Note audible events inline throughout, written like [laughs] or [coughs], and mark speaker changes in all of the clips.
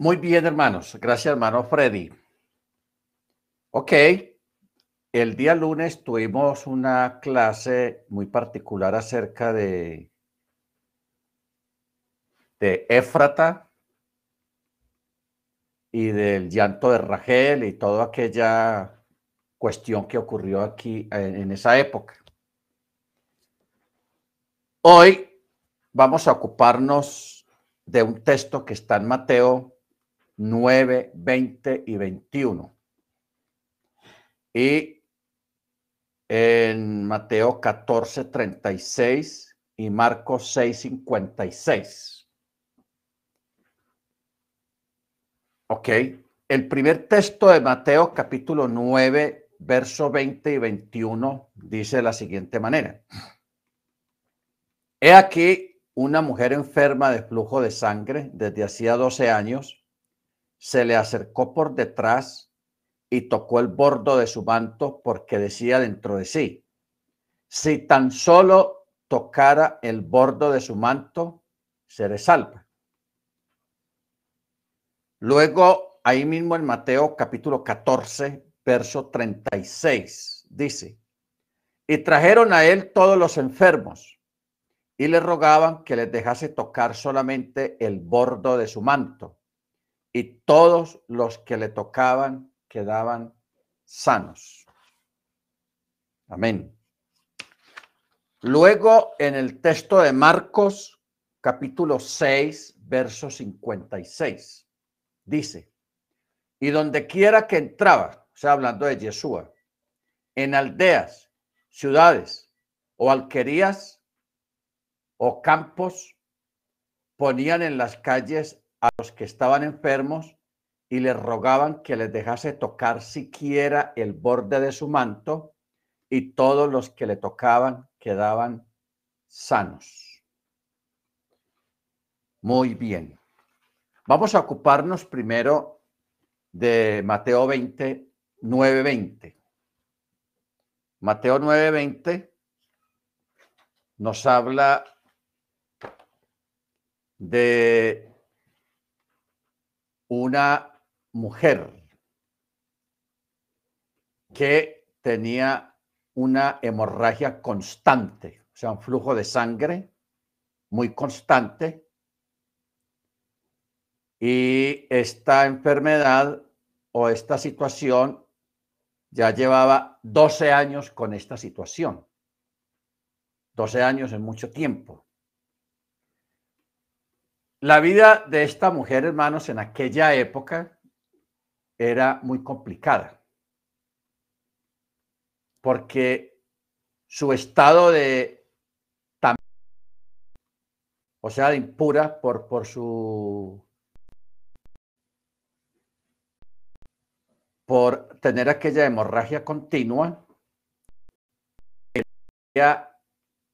Speaker 1: Muy bien, hermanos. Gracias, hermano Freddy. Ok. El día lunes tuvimos una clase muy particular acerca de, Éfrata y del llanto de Rachel y toda aquella cuestión que ocurrió aquí en esa época. Hoy vamos a ocuparnos de un texto que está en Mateo 9, 20 y 21. Y en Mateo 14, 36 y Marcos 6, 56. Ok, el primer texto de Mateo capítulo 9, verso 20 y 21 dice de la siguiente manera. He aquí una mujer enferma de flujo de sangre desde hacía 12 años se le acercó por detrás y tocó el bordo de su manto porque decía dentro de sí, si tan solo tocara el bordo de su manto, seré salva. Luego, ahí mismo en Mateo capítulo 14, verso 36, dice, y trajeron a él todos los enfermos y le rogaban que les dejase tocar solamente el bordo de su manto y todos los que le tocaban quedaban sanos. Amén. Luego en el texto de Marcos, capítulo 6, verso 56, dice, y donde quiera que entraba, o sea, hablando de Yeshua, en aldeas, ciudades o alquerías o campos, ponían en las calles a los que estaban enfermos y les rogaban que les dejase tocar siquiera el borde de su manto y todos los que le tocaban quedaban sanos. Muy bien. Vamos a ocuparnos primero de Mateo 20, 9:20. Mateo 9:20 nos habla de una mujer que tenía una hemorragia constante, o sea, un flujo de sangre muy constante. Y esta enfermedad o esta situación ya llevaba 12 años con esta situación. 12 años en mucho tiempo. La vida de esta mujer, hermanos, en aquella época era muy complicada, porque su estado de, o sea, de impura por, por su, por tener aquella hemorragia continua,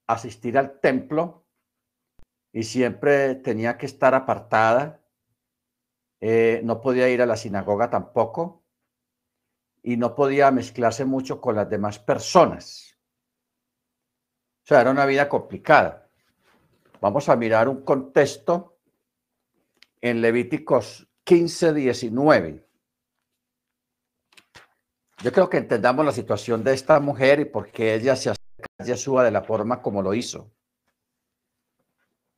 Speaker 1: asistir al templo y siempre tenía que estar apartada. Eh, no podía ir a la sinagoga tampoco y no podía mezclarse mucho con las demás personas. O sea, era una vida complicada. Vamos a mirar un contexto en Levíticos 15, 19. Yo creo que entendamos la situación de esta mujer y por qué ella se acerca a Yeshua de la forma como lo hizo.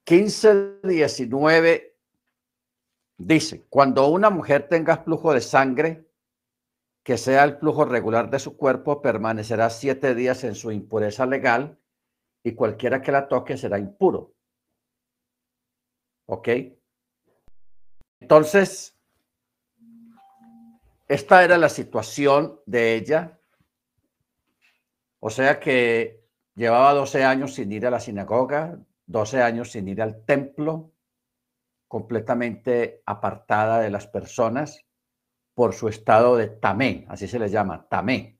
Speaker 1: 15, 19 dice, cuando una mujer tenga flujo de sangre, que sea el flujo regular de su cuerpo, permanecerá siete días en su impureza legal y cualquiera que la toque será impuro. ¿Ok? Entonces, esta era la situación de ella. O sea que llevaba 12 años sin ir a la sinagoga, 12 años sin ir al templo, completamente apartada de las personas por su estado de tamé, así se le llama, tamé.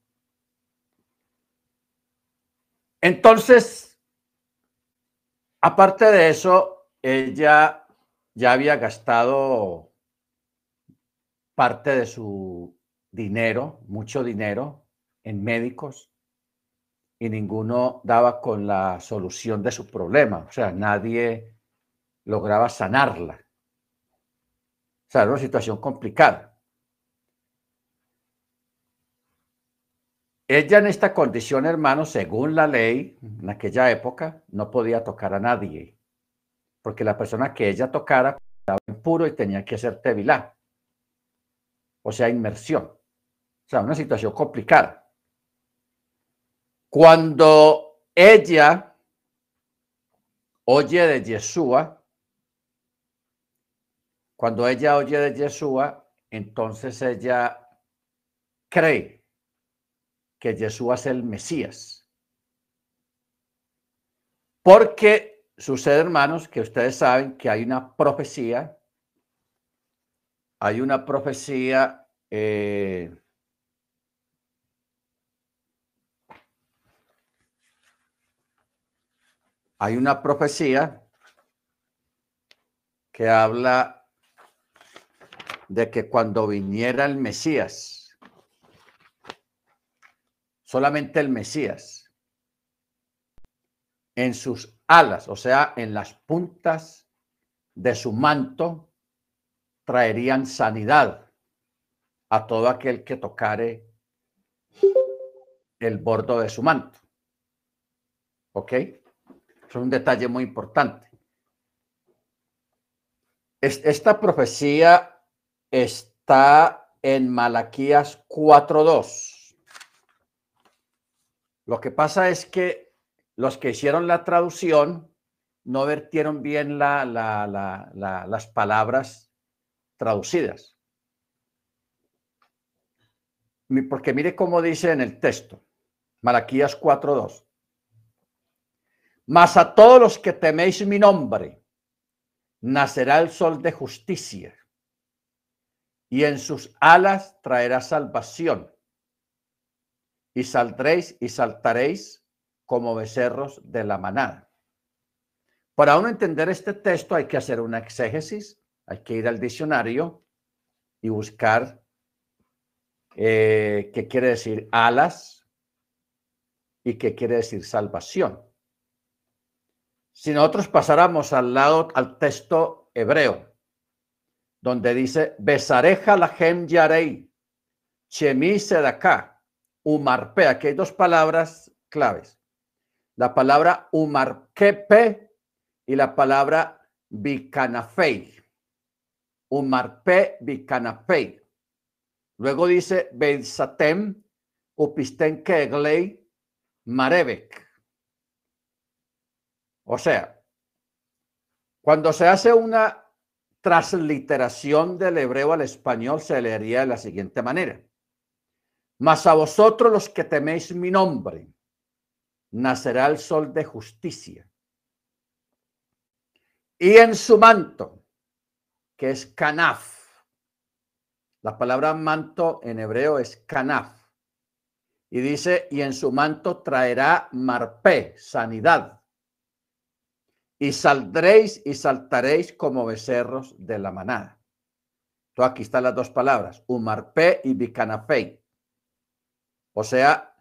Speaker 1: Entonces, aparte de eso, ella ya había gastado parte de su dinero, mucho dinero, en médicos, y ninguno daba con la solución de su problema. O sea, nadie lograba sanarla. O sea, era una situación complicada. Ella en esta condición, hermano, según la ley, en aquella época, no podía tocar a nadie, porque la persona que ella tocara estaba impuro y tenía que hacer tevilá, o sea, inmersión. O sea, una situación complicada. Cuando ella oye de Yeshua, cuando ella oye de Yeshua, entonces ella cree que Jesús es el Mesías. Porque sucede, hermanos, que ustedes saben que hay una profecía, hay una profecía eh, hay una profecía que habla de que cuando viniera el Mesías, solamente el Mesías. En sus alas, o sea, en las puntas de su manto, traerían sanidad a todo aquel que tocare el bordo de su manto. ¿Ok? Es un detalle muy importante. Esta profecía está en Malaquías 4.2. Lo que pasa es que los que hicieron la traducción no vertieron bien las palabras traducidas. Porque mire cómo dice en el texto, Malaquías 4.2. Mas a todos los que teméis mi nombre, nacerá el sol de justicia, y en sus alas traerá salvación y saldréis y saltaréis como becerros de la manada. Para uno entender este texto hay que hacer una exégesis, hay que ir al diccionario y buscar eh, qué quiere decir alas y qué quiere decir salvación. Si nosotros pasáramos al lado al texto hebreo, donde dice, besareja la gem yarei, chemi acá umarpe. Aquí hay dos palabras claves. La palabra umarquepe y la palabra bicanafei. Umarpe bicanafei. Luego dice Bensatem upisten keglei marebek. O sea, cuando se hace una transliteración del hebreo al español, se leería de la siguiente manera. Mas a vosotros los que teméis mi nombre, nacerá el sol de justicia. Y en su manto, que es canaf. La palabra manto en hebreo es canaf. Y dice, y en su manto traerá marpé, sanidad. Y saldréis y saltaréis como becerros de la manada. Entonces aquí están las dos palabras, umarpé y bicanafei. O sea,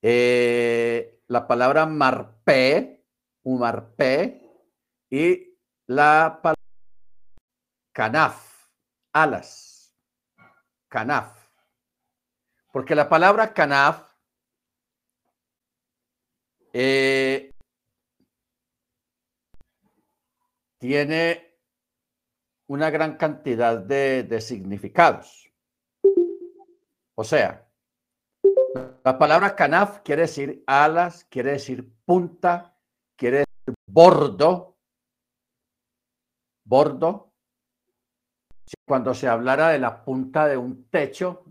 Speaker 1: eh, la palabra marpé, marpé, y la palabra canaf, alas, canaf. Porque la palabra canaf eh, tiene una gran cantidad de significados. O sea, la palabra canaf quiere decir alas, quiere decir punta, quiere decir bordo. Bordo. Cuando se hablara de la punta de un techo,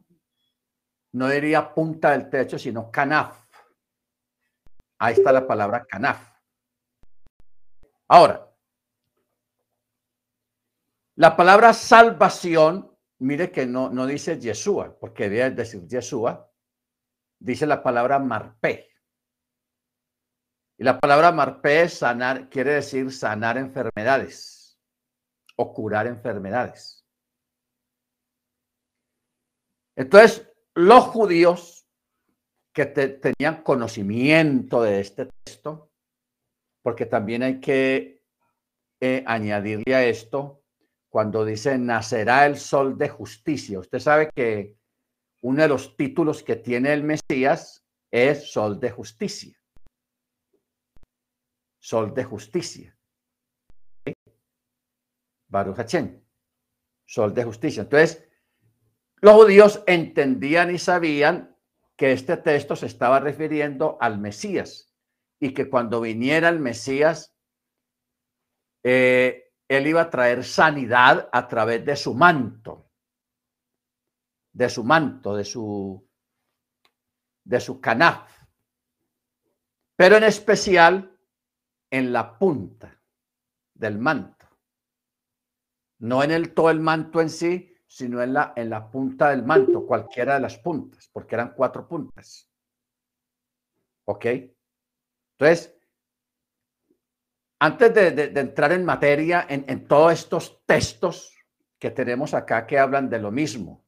Speaker 1: no diría punta del techo, sino canaf. Ahí está la palabra canaf. Ahora, la palabra salvación, mire que no, no dice Yeshua, porque debe decir Yeshua, dice la palabra marpé. Y la palabra marpé sanar quiere decir sanar enfermedades o curar enfermedades. Entonces, los judíos que tenían conocimiento de este texto, porque también hay que eh, añadirle a esto cuando dice nacerá el sol de justicia. Usted sabe que uno de los títulos que tiene el Mesías es sol de justicia. Sol de justicia. Baruch sol de justicia. Entonces, los judíos entendían y sabían que este texto se estaba refiriendo al Mesías y que cuando viniera el Mesías, eh, él iba a traer sanidad a través de su manto, de su manto, de su, de su canaf, pero en especial en la punta del manto, no en el todo el manto en sí, sino en la, en la punta del manto, cualquiera de las puntas, porque eran cuatro puntas. ¿Ok? Entonces, antes de, entrar en materia, en, todos estos textos que tenemos acá que hablan de lo mismo,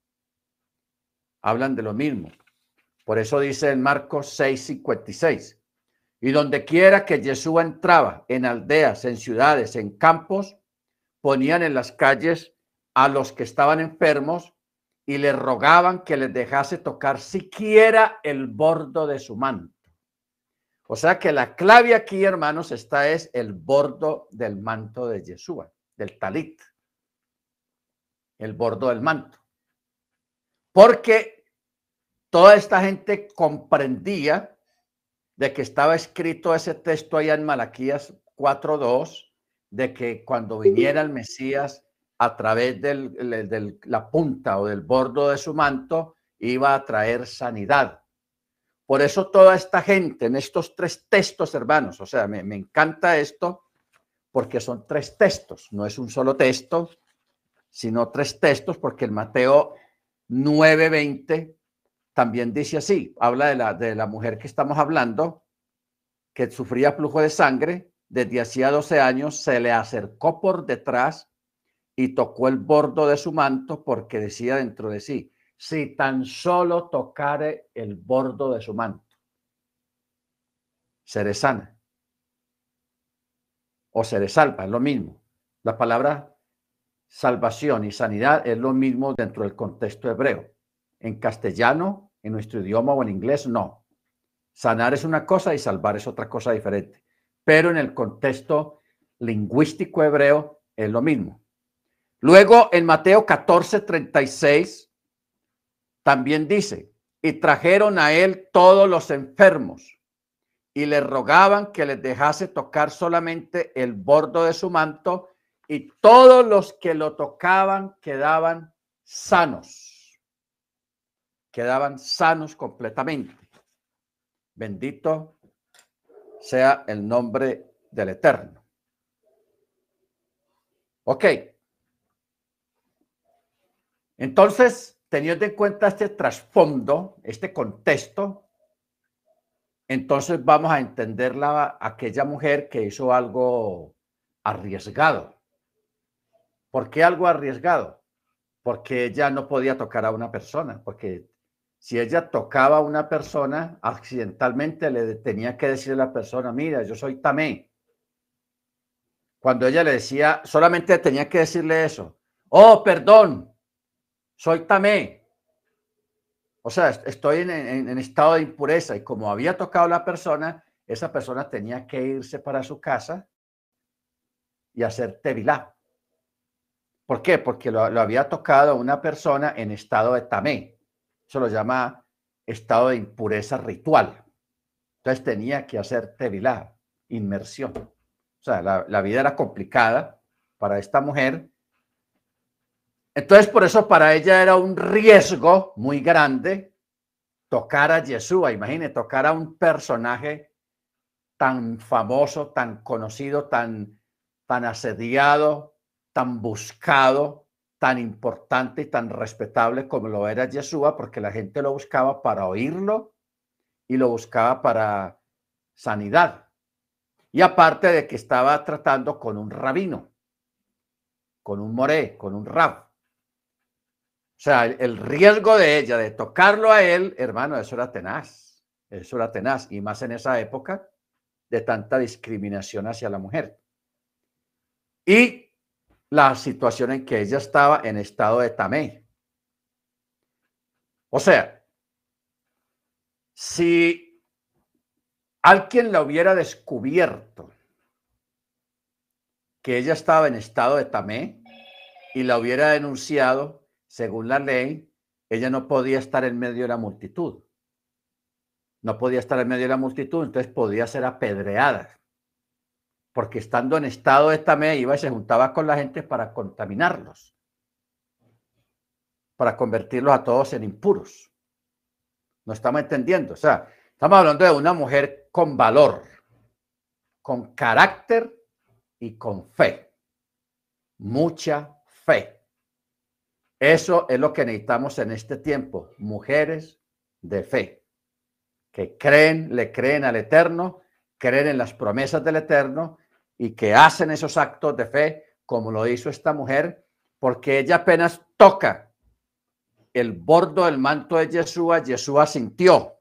Speaker 1: hablan de lo mismo. Por eso dice en Marcos 6:56, y donde quiera que Jesús entraba, en aldeas, en ciudades, en campos, ponían en las calles a los que estaban enfermos y le rogaban que les dejase tocar siquiera el bordo de su manto. O sea que la clave aquí, hermanos, está es el bordo del manto de Yeshua, del talit, el bordo del manto. Porque toda esta gente comprendía de que estaba escrito ese texto allá en Malaquías 4.2, de que cuando viniera el Mesías a través de la punta o del bordo de su manto iba a traer sanidad. Por eso toda esta gente en estos tres textos, hermanos, o sea, me, encanta esto porque son tres textos, no es un solo texto, sino tres textos, porque el Mateo 9:20 también dice así, habla de la, de la mujer que estamos hablando, que sufría flujo de sangre desde hacía 12 años, se le acercó por detrás y tocó el bordo de su manto porque decía dentro de sí, si tan solo tocare el bordo de su manto, seré sana o seré salva, es lo mismo. La palabra salvación y sanidad es lo mismo dentro del contexto hebreo. En castellano, en nuestro idioma o en inglés, no. Sanar es una cosa y salvar es otra cosa diferente. Pero en el contexto lingüístico hebreo es lo mismo. Luego en Mateo 14, 36 también dice, y trajeron a él todos los enfermos y le rogaban que les dejase tocar solamente el bordo de su manto y todos los que lo tocaban quedaban sanos. Quedaban sanos completamente. Bendito sea el nombre del Eterno. Ok. Entonces, teniendo en cuenta este trasfondo, este contexto, entonces vamos a entender la, aquella mujer que hizo algo arriesgado. ¿Por qué algo arriesgado? Porque ella no podía tocar a una persona, porque si ella tocaba a una persona, accidentalmente le tenía que decirle a la persona, mira, yo soy Tamé. Cuando ella le decía, solamente tenía que decirle eso. Oh, perdón, soy. O sea, estoy en, estado de impureza y como había tocado la persona, esa persona tenía que irse para su casa y hacer tevilá. ¿Por qué? Porque lo, había tocado una persona en estado de tamé. Eso lo llama estado de impureza ritual. Entonces tenía que hacer tevilá, inmersión. O sea, la, la vida era complicada para esta mujer entonces, por eso para ella era un riesgo muy grande tocar a Yeshua. Imagine, tocar a un personaje tan famoso, tan conocido, tan, tan asediado, tan buscado, tan importante y tan respetable como lo era Yeshua, porque la gente lo buscaba para oírlo y lo buscaba para sanidad. Y aparte de que estaba tratando con un rabino, con un moré, con un rab. Sea, el riesgo de ella de tocarlo a él, hermano, eso era tenaz. Eso era tenaz. Y más en esa época de tanta discriminación hacia la mujer. Y la situación en que ella estaba en estado de tamé. O sea, si alguien la hubiera descubierto que ella estaba en estado de tamé y la hubiera denunciado, según la ley, ella no podía estar en medio de la multitud. No podía estar en medio de la multitud, entonces podía ser apedreada. Porque estando en estado de tamé iba y se juntaba con la gente para contaminarlos, para convertirlos a todos en impuros. No estamos entendiendo. O sea, estamos hablando de una mujer con valor, con carácter y con fe. Mucha fe. Eso es lo que necesitamos en este tiempo. Mujeres de fe, que creen, le creen al Eterno, creen en las promesas del Eterno y que hacen esos actos de fe como lo hizo esta mujer, porque ella apenas toca el bordo del manto de Yeshua, Yeshua sintió,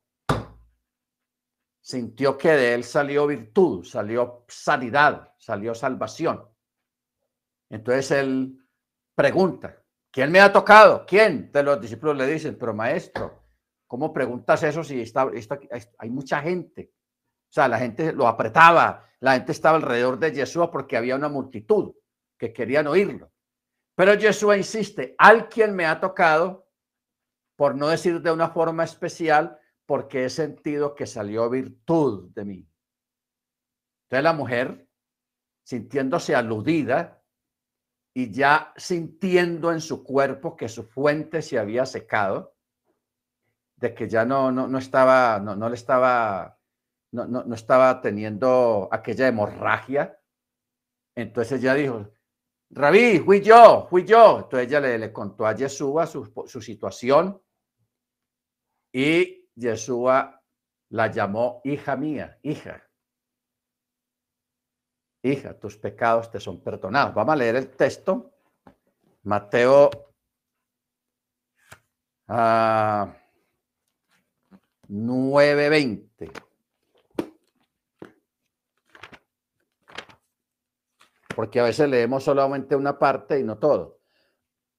Speaker 1: sintió que de él salió virtud, salió sanidad, salió salvación. Entonces él pregunta, ¿quién me ha tocado? ¿Quién? De los discípulos le dicen, pero maestro, ¿cómo preguntas eso si está, hay mucha gente? O sea, la gente lo apretaba, la gente estaba alrededor de Yeshua porque había una multitud que querían oírlo. Pero Yeshua insiste, al quien me ha tocado, por no decir de una forma especial, porque he sentido que salió virtud de mí. Entonces la mujer, sintiéndose aludida y ya sintiendo en su cuerpo que su fuente se había secado, de que ya no, no, no estaba, no, no le estaba, no, no, no estaba teniendo aquella hemorragia, entonces ella dijo, Rabí, fui yo, fui yo. Entonces ella le, le contó a Yeshua su, su situación y Yeshua la llamó hija mía, hija. Hija, tus pecados te son perdonados. Vamos a leer el texto. Mateo uh, 9:20. Porque a veces leemos solamente una parte y no todo.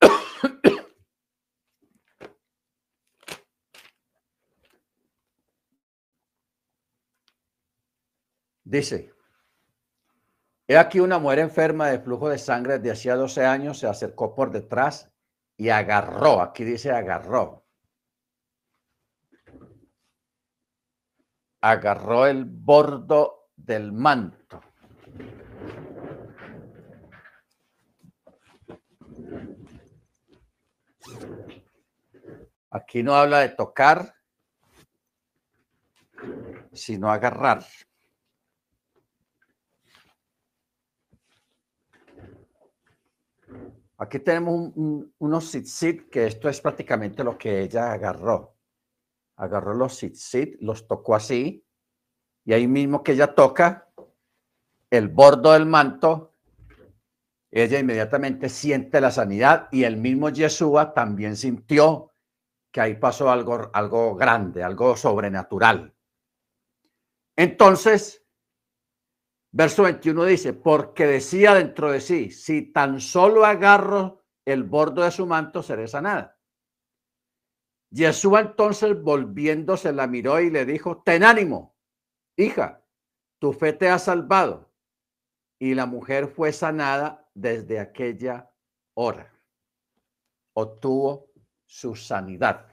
Speaker 1: [coughs] Dice, he aquí una mujer enferma de flujo de sangre de hacía 12 años se acercó por detrás y agarró, aquí dice agarró, agarró el bordo del manto. Aquí no habla de tocar, sino agarrar. Aquí tenemos unos sit que esto es prácticamente lo que ella agarró. Agarró los sit los tocó así, y ahí mismo que ella toca el bordo del manto, ella inmediatamente siente la sanidad y el mismo Yeshua también sintió que ahí pasó algo, algo grande, algo sobrenatural. Entonces, Verso 21 dice, porque decía dentro de sí, si tan solo agarro el bordo de su manto, seré sanada. Jesús entonces volviéndose la miró y le dijo, ten ánimo, hija, tu fe te ha salvado. Y la mujer fue sanada desde aquella hora. Obtuvo su sanidad.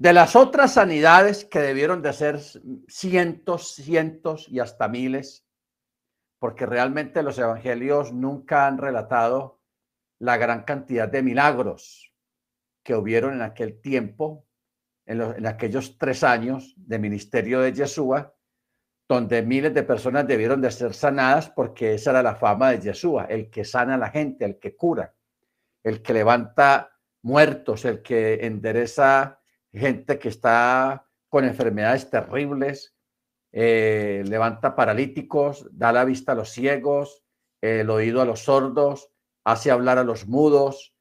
Speaker 1: De las otras sanidades que debieron de ser cientos, cientos y hasta miles, porque realmente los evangelios nunca han relatado la gran cantidad de milagros que hubieron en aquel tiempo, en, aquellos tres años de ministerio de Yeshua, donde miles de personas debieron de ser sanadas porque esa era la fama de Yeshua, el que sana a la gente, el que cura, el que levanta muertos, el que endereza gente que está con enfermedades terribles, eh, levanta paralíticos, da la vista a los ciegos, el oído a los sordos, hace hablar a los mudos,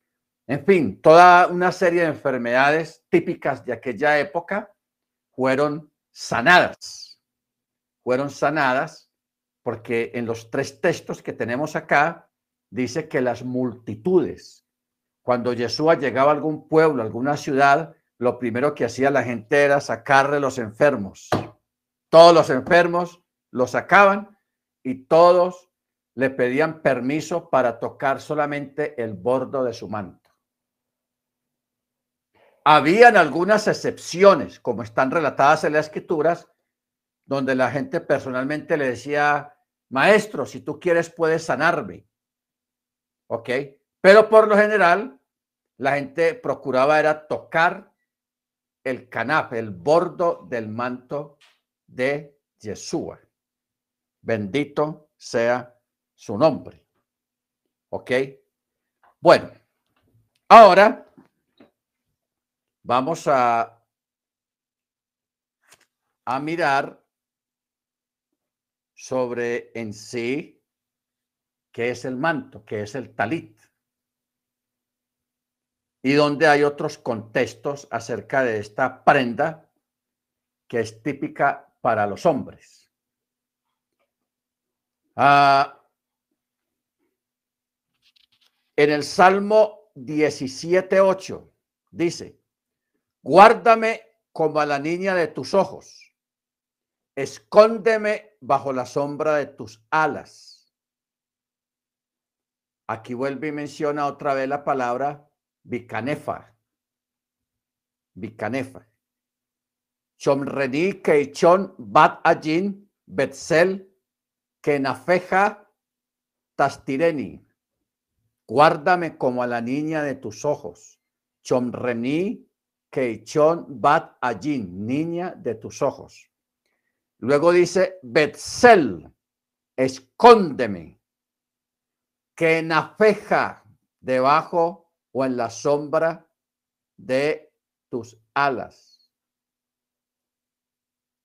Speaker 1: en fin, toda una serie de enfermedades típicas de aquella época fueron sanadas. Fueron sanadas porque en los tres textos que tenemos acá, dice que las multitudes, cuando Yeshua llegaba a algún pueblo, alguna ciudad, lo primero que hacía la gente era sacarle los enfermos. Todos los enfermos los sacaban y todos le pedían permiso para tocar solamente el bordo de su manto. Habían algunas excepciones, como están relatadas en las escrituras, donde la gente personalmente le decía, maestro, si tú quieres puedes sanarme. ¿Ok? Pero por lo general, la gente procuraba era tocar el canap, el bordo del manto de Yeshua. Bendito sea su nombre. ¿Ok? Bueno, ahora vamos a, a mirar sobre en sí qué es el manto, qué es el talit. Y donde hay otros contextos acerca de esta prenda que es típica para los hombres. Ah, en el Salmo 17.8 dice, guárdame como a la niña de tus ojos, escóndeme bajo la sombra de tus alas. Aquí vuelve y menciona otra vez la palabra bicanefa. Bicanefa. Chomreni keichon bat ajin betzel kenafeja tastireni. Guárdame como a la niña de tus ojos. Chomreni Keichon Bat Ajin, niña de tus ojos. Luego dice, Betzel, escóndeme, que nafeja debajo o en la sombra de tus alas.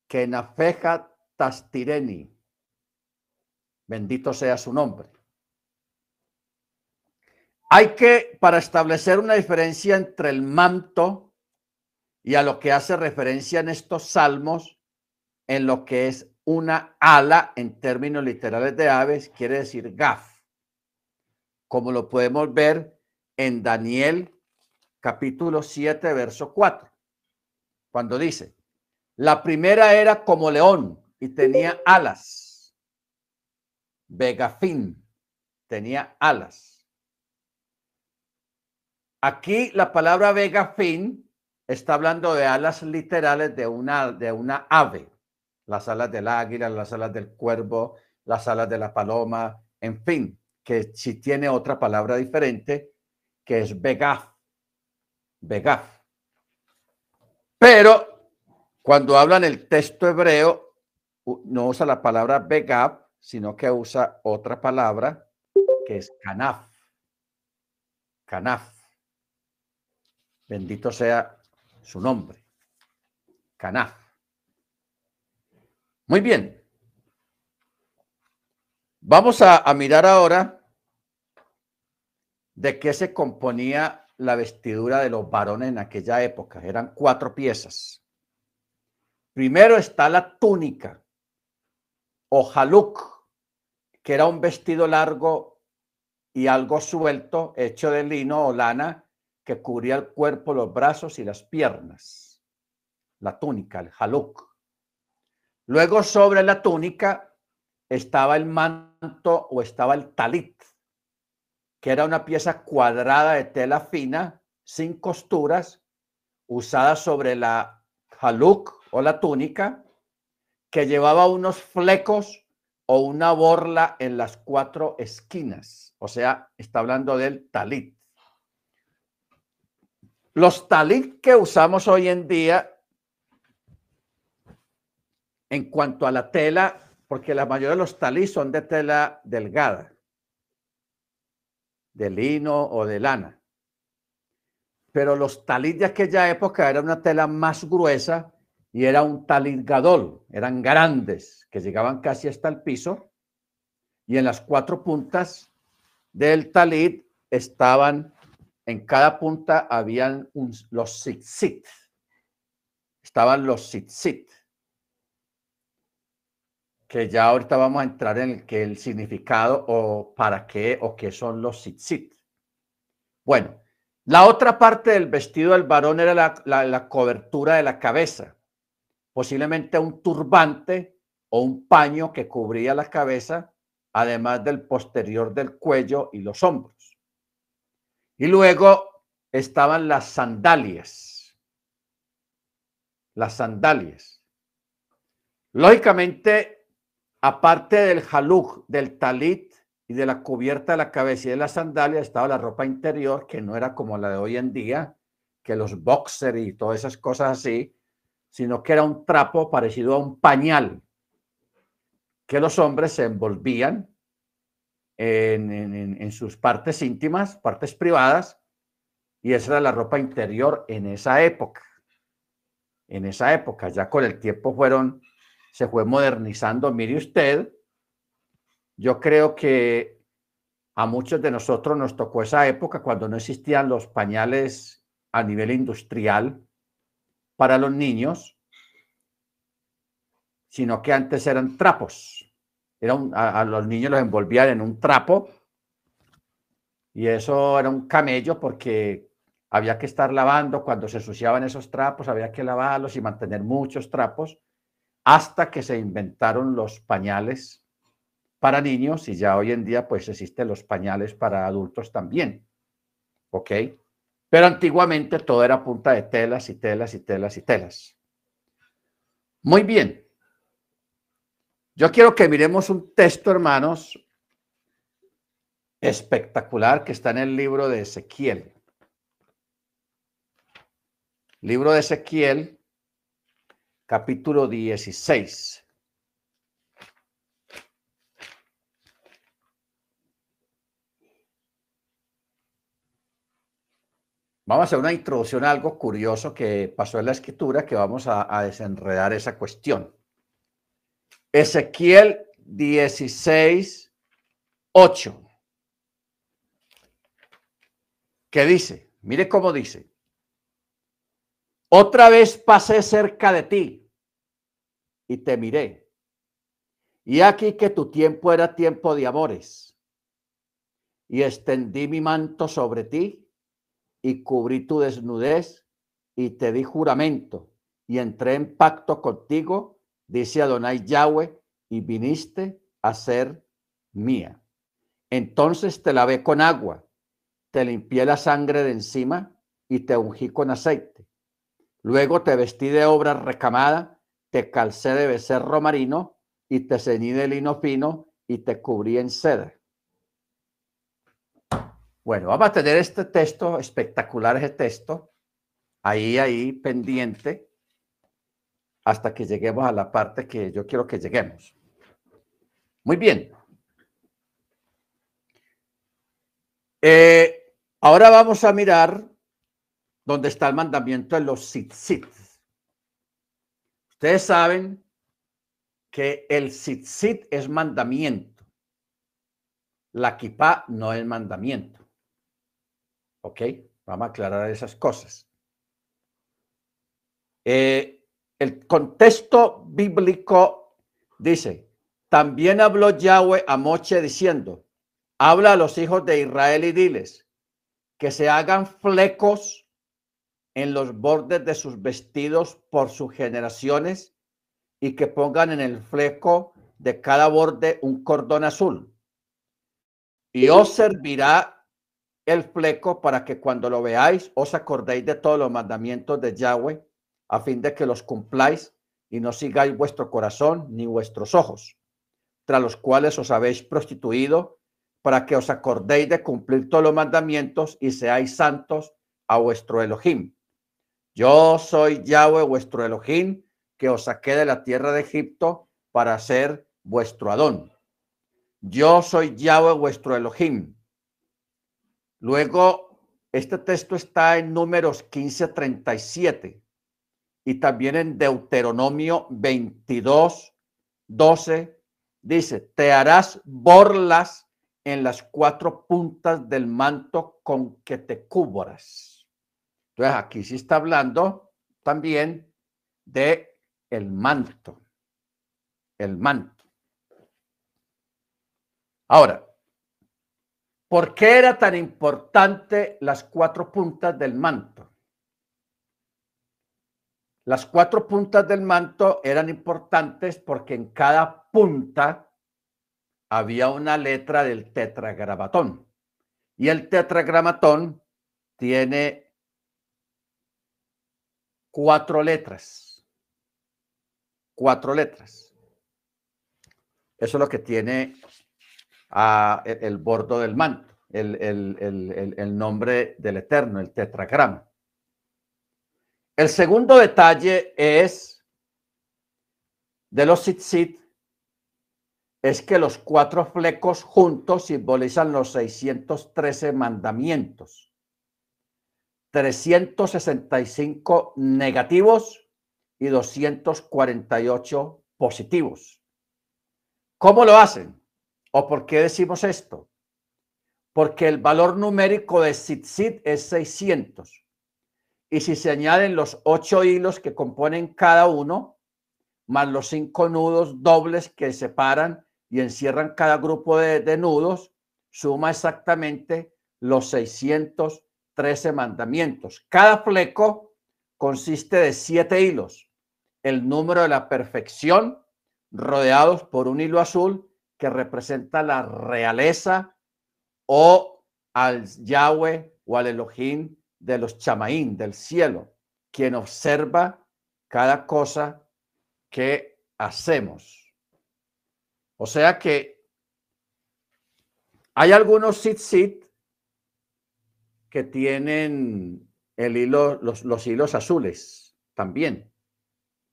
Speaker 1: Que nafeja tastireni. Bendito sea su nombre. Hay que, para establecer una diferencia entre el manto y a lo que hace referencia en estos salmos, en lo que es una ala en términos literales de aves, quiere decir gaf, como lo podemos ver en Daniel capítulo 7, verso 4, cuando dice, la primera era como león y tenía alas, vegafín, tenía alas. Aquí la palabra vega fin está hablando de alas literales de una, de una ave, las alas del águila, las alas del cuervo, las alas de la paloma, en fin, que si tiene otra palabra diferente, que es vegaf, vegaf. Pero cuando hablan el texto hebreo, no usa la palabra vegaf, sino que usa otra palabra que es canaf. Canaf. Bendito sea su nombre. Canaf. Muy bien. Vamos a, mirar ahora de qué se componía la vestidura de los varones en aquella época. Eran cuatro piezas. Primero está la túnica o jaluk, que era un vestido largo y algo suelto, hecho de lino o lana, que cubría el cuerpo, los brazos y las piernas. La túnica, el haluk. Luego sobre la túnica estaba el manto o estaba el talit, que era una pieza cuadrada de tela fina, sin costuras, usada sobre la haluk o la túnica, que llevaba unos flecos o una borla en las cuatro esquinas. O sea, está hablando del talit. Los talit que usamos hoy en día, en cuanto a la tela, porque la mayoría de los talit son de tela delgada, de lino o de lana. Pero los talit de aquella época era una tela más gruesa y era un talit gadol, eran grandes, que llegaban casi hasta el piso, y en las cuatro puntas del talit estaban en cada punta habían los tzitzit. Estaban los tzitzit, que ya ahorita vamos a entrar en el, que el significado o para qué o qué son los tzitzit. Bueno, la otra parte del vestido del varón era la, la cobertura de la cabeza, posiblemente un turbante o un paño que cubría la cabeza, además del posterior del cuello y los hombros. Y luego estaban las sandalias. Las sandalias. Lógicamente, aparte del jaluk, del talit y de la cubierta de la cabeza y de las sandalias, estaba la ropa interior, que no era como la de hoy en día, que los boxers y todas esas cosas así, sino que era un trapo parecido a un pañal que los hombres se envolvían en, sus partes íntimas, partes privadas, y esa era la ropa interior en esa época. En esa época, ya con el tiempo fueron, se fue modernizando. Mire usted, yo creo que a muchos de nosotros nos tocó esa época cuando no existían los pañales a nivel industrial para los niños, sino que antes eran trapos. Era a, los niños los envolvían en un trapo y eso era un camello porque había que estar lavando cuando se ensuciaban esos trapos, había que lavarlos y mantener muchos trapos hasta que se inventaron los pañales para niños y ya hoy en día pues existen los pañales para adultos también. ¿Ok? Pero antiguamente todo era punta de telas y telas y telas y telas. Muy bien. Yo quiero que miremos un texto, hermanos, espectacular que está en el libro de Ezequiel. Libro de Ezequiel, capítulo 16. Vamos a hacer una introducción a algo curioso que pasó en la escritura que vamos a, desenredar esa cuestión. Ezequiel 16, 8. ¿Qué dice? Mire cómo dice. Otra vez pasé cerca de ti y te miré. Y aquí que tu tiempo era tiempo de amores. Y extendí mi manto sobre ti y cubrí tu desnudez y te di juramento y entré en pacto contigo dice Adonai Yahweh, y viniste a ser mía. Entonces te lavé con agua, te limpié la sangre de encima y te ungí con aceite. Luego te vestí de obra recamada, te calcé de becerro marino y te ceñí de lino fino y te cubrí en seda. Bueno, vamos a tener este texto, espectacular ese texto, ahí, ahí, pendiente hasta que lleguemos a la parte que yo quiero que lleguemos. Muy bien. Eh, ahora vamos a mirar dónde está el mandamiento de los tzitzit. Ustedes saben que el tzitzit es mandamiento. La kippah no es mandamiento. ¿Ok? Vamos a aclarar esas cosas. Eh, el contexto bíblico dice, también habló Yahweh a Moche diciendo, habla a los hijos de Israel y diles que se hagan flecos en los bordes de sus vestidos por sus generaciones y que pongan en el fleco de cada borde un cordón azul. Y os servirá el fleco para que cuando lo veáis os acordéis de todos los mandamientos de Yahweh a fin de que los cumpláis y no sigáis vuestro corazón ni vuestros ojos, tras los cuales os habéis prostituido, para que os acordéis de cumplir todos los mandamientos y seáis santos a vuestro Elohim. Yo soy Yahweh vuestro Elohim, que os saqué de la tierra de Egipto para ser vuestro Adón. Yo soy Yahweh vuestro Elohim. Luego, este texto está en números 1537 y también en Deuteronomio 22, 12, dice, te harás borlas en las cuatro puntas del manto con que te cubras. Entonces aquí sí está hablando también de el manto, el manto. Ahora, ¿por qué era tan importante las cuatro puntas del manto? Las cuatro puntas del manto eran importantes porque en cada punta había una letra del tetragramatón. Y el tetragramatón tiene cuatro letras. Cuatro letras. Eso es lo que tiene ah, el, bordo del manto, el, el, nombre del Eterno, el tetragrama. El segundo detalle es de los tzitzit es que los cuatro flecos juntos simbolizan los 613 mandamientos, 365 negativos y 248 positivos. ¿Cómo lo hacen? ¿O por qué decimos esto? Porque el valor numérico de Sitzit es 600. Y si se añaden los ocho hilos que componen cada uno, más los cinco nudos dobles que separan y encierran cada grupo de, nudos, suma exactamente los 613 mandamientos. Cada fleco consiste de siete hilos, el número de la perfección, rodeados por un hilo azul que representa la realeza o al Yahweh o al Elohim de los chamaín del cielo, quien observa cada cosa que hacemos. O sea que hay algunos sit-sit que tienen el hilo, los, los hilos azules también,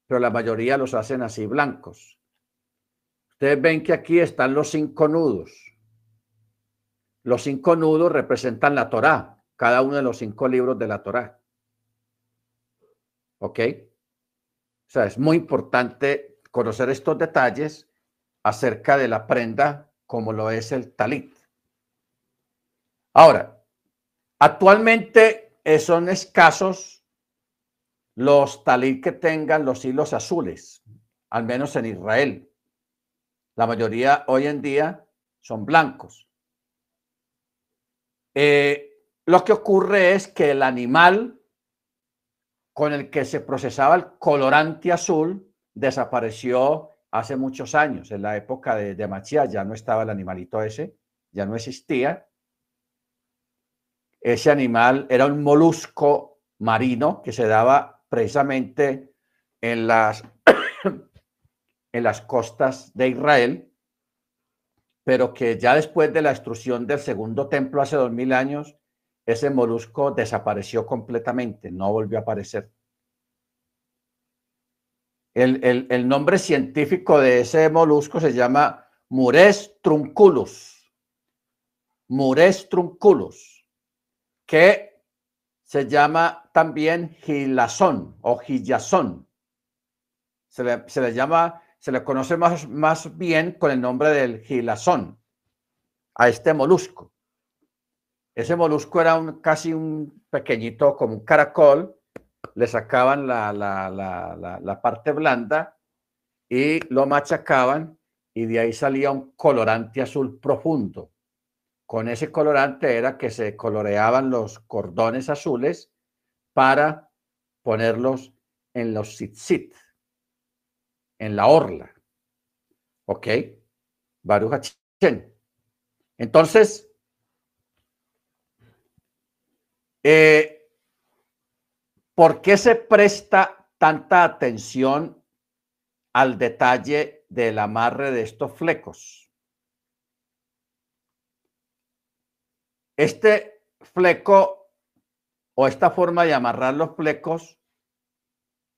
Speaker 1: pero la mayoría los hacen así blancos. Ustedes ven que aquí están los cinco nudos. Los cinco nudos representan la Torá, cada uno de los cinco libros de la Torá. ¿Ok? O sea, es muy importante conocer estos detalles acerca de la prenda como lo es el talit. Ahora, actualmente eh, son escasos los talit que tengan los hilos azules, al menos en Israel. La mayoría hoy en día son blancos. Eh, lo que ocurre es que el animal con el que se procesaba el colorante azul desapareció hace muchos años, en la época de, de Machía, ya no estaba el animalito ese, ya no existía. Ese animal era un molusco marino que se daba precisamente en las, [coughs] en las costas de Israel, pero que ya después de la destrucción del segundo templo hace dos mil años, ese molusco desapareció completamente, no volvió a aparecer. El, nombre científico de ese molusco se llama Mures trunculus. Mures trunculus, que se llama también gilazón o gillazón. Se le, llama, se le conoce más, más bien con el nombre del gilazón a este molusco. Ese molusco era un, casi un pequeñito, como un caracol, le sacaban la, parte blanda y lo machacaban y de ahí salía un colorante azul profundo. Con ese colorante era que se coloreaban los cordones azules para ponerlos en los tzitzit, en la orla. ¿Ok? Baruch Entonces, eh, ¿Por qué se presta tanta atención al detalle del amarre de estos flecos? Este fleco o esta forma de amarrar los flecos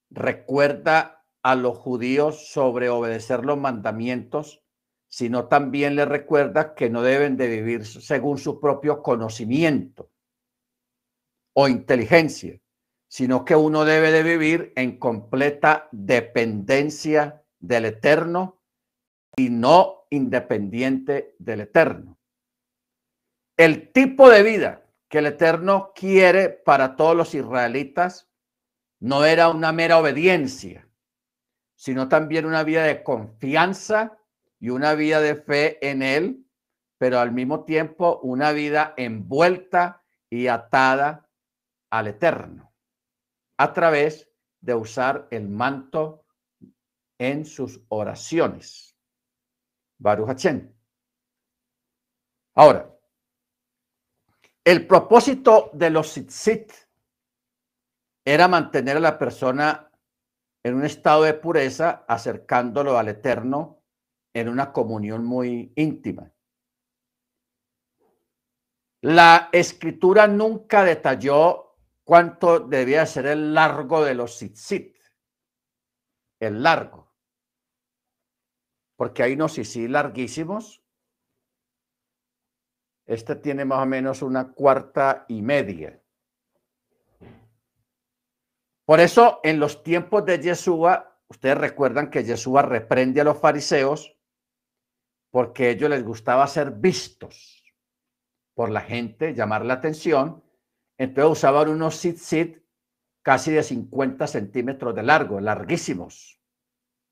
Speaker 1: recuerda a los judíos sobre obedecer los mandamientos, sino también les recuerda que no deben de vivir según su propio conocimiento o inteligencia, sino que uno debe de vivir en completa dependencia del Eterno y no independiente del Eterno. El tipo de vida que el Eterno quiere para todos los israelitas no era una mera obediencia, sino también una vida de confianza y una vida de fe en Él pero al mismo tiempo una vida envuelta y atada al eterno a través de usar el manto en sus oraciones. Baruch Ahora, el propósito de los tzitzit era mantener a la persona en un estado de pureza, acercándolo al Eterno en una comunión muy íntima. La escritura nunca detalló cuánto debía ser el largo de los tzitzit, el largo, porque hay unos sí larguísimos este tiene más o menos una cuarta y media. Por eso, en los tiempos de Yeshua, ustedes recuerdan que Yeshua reprende a los fariseos porque a ellos les gustaba ser vistos por la gente, llamar la atención. Entonces usaban unos sit-sit casi de 50 centímetros de largo, larguísimos,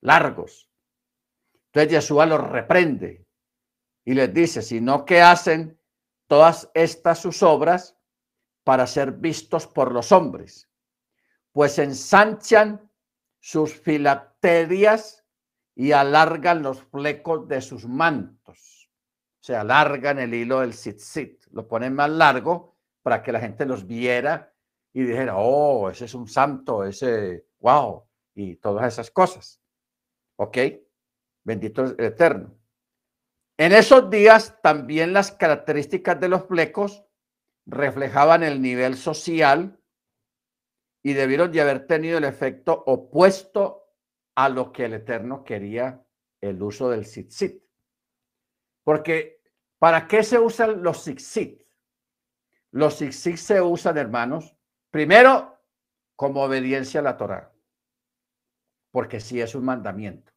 Speaker 1: largos. Entonces Yeshua los reprende y les dice, si no, ¿qué hacen todas estas sus obras para ser vistos por los hombres, pues ensanchan sus filacterias y alargan los flecos de sus mantos. O sea, alargan el hilo del sit-sit, lo ponen más largo para que la gente los viera y dijera, oh, ese es un santo, ese, wow, y todas esas cosas. ¿Ok? Bendito el Eterno. En esos días también las características de los flecos reflejaban el nivel social y debieron de haber tenido el efecto opuesto a lo que el Eterno quería el uso del tzitzit. Porque, ¿para qué se usan los tzitzit? Los tzitzit se usan, hermanos, primero como obediencia a la Torah, porque sí es un mandamiento.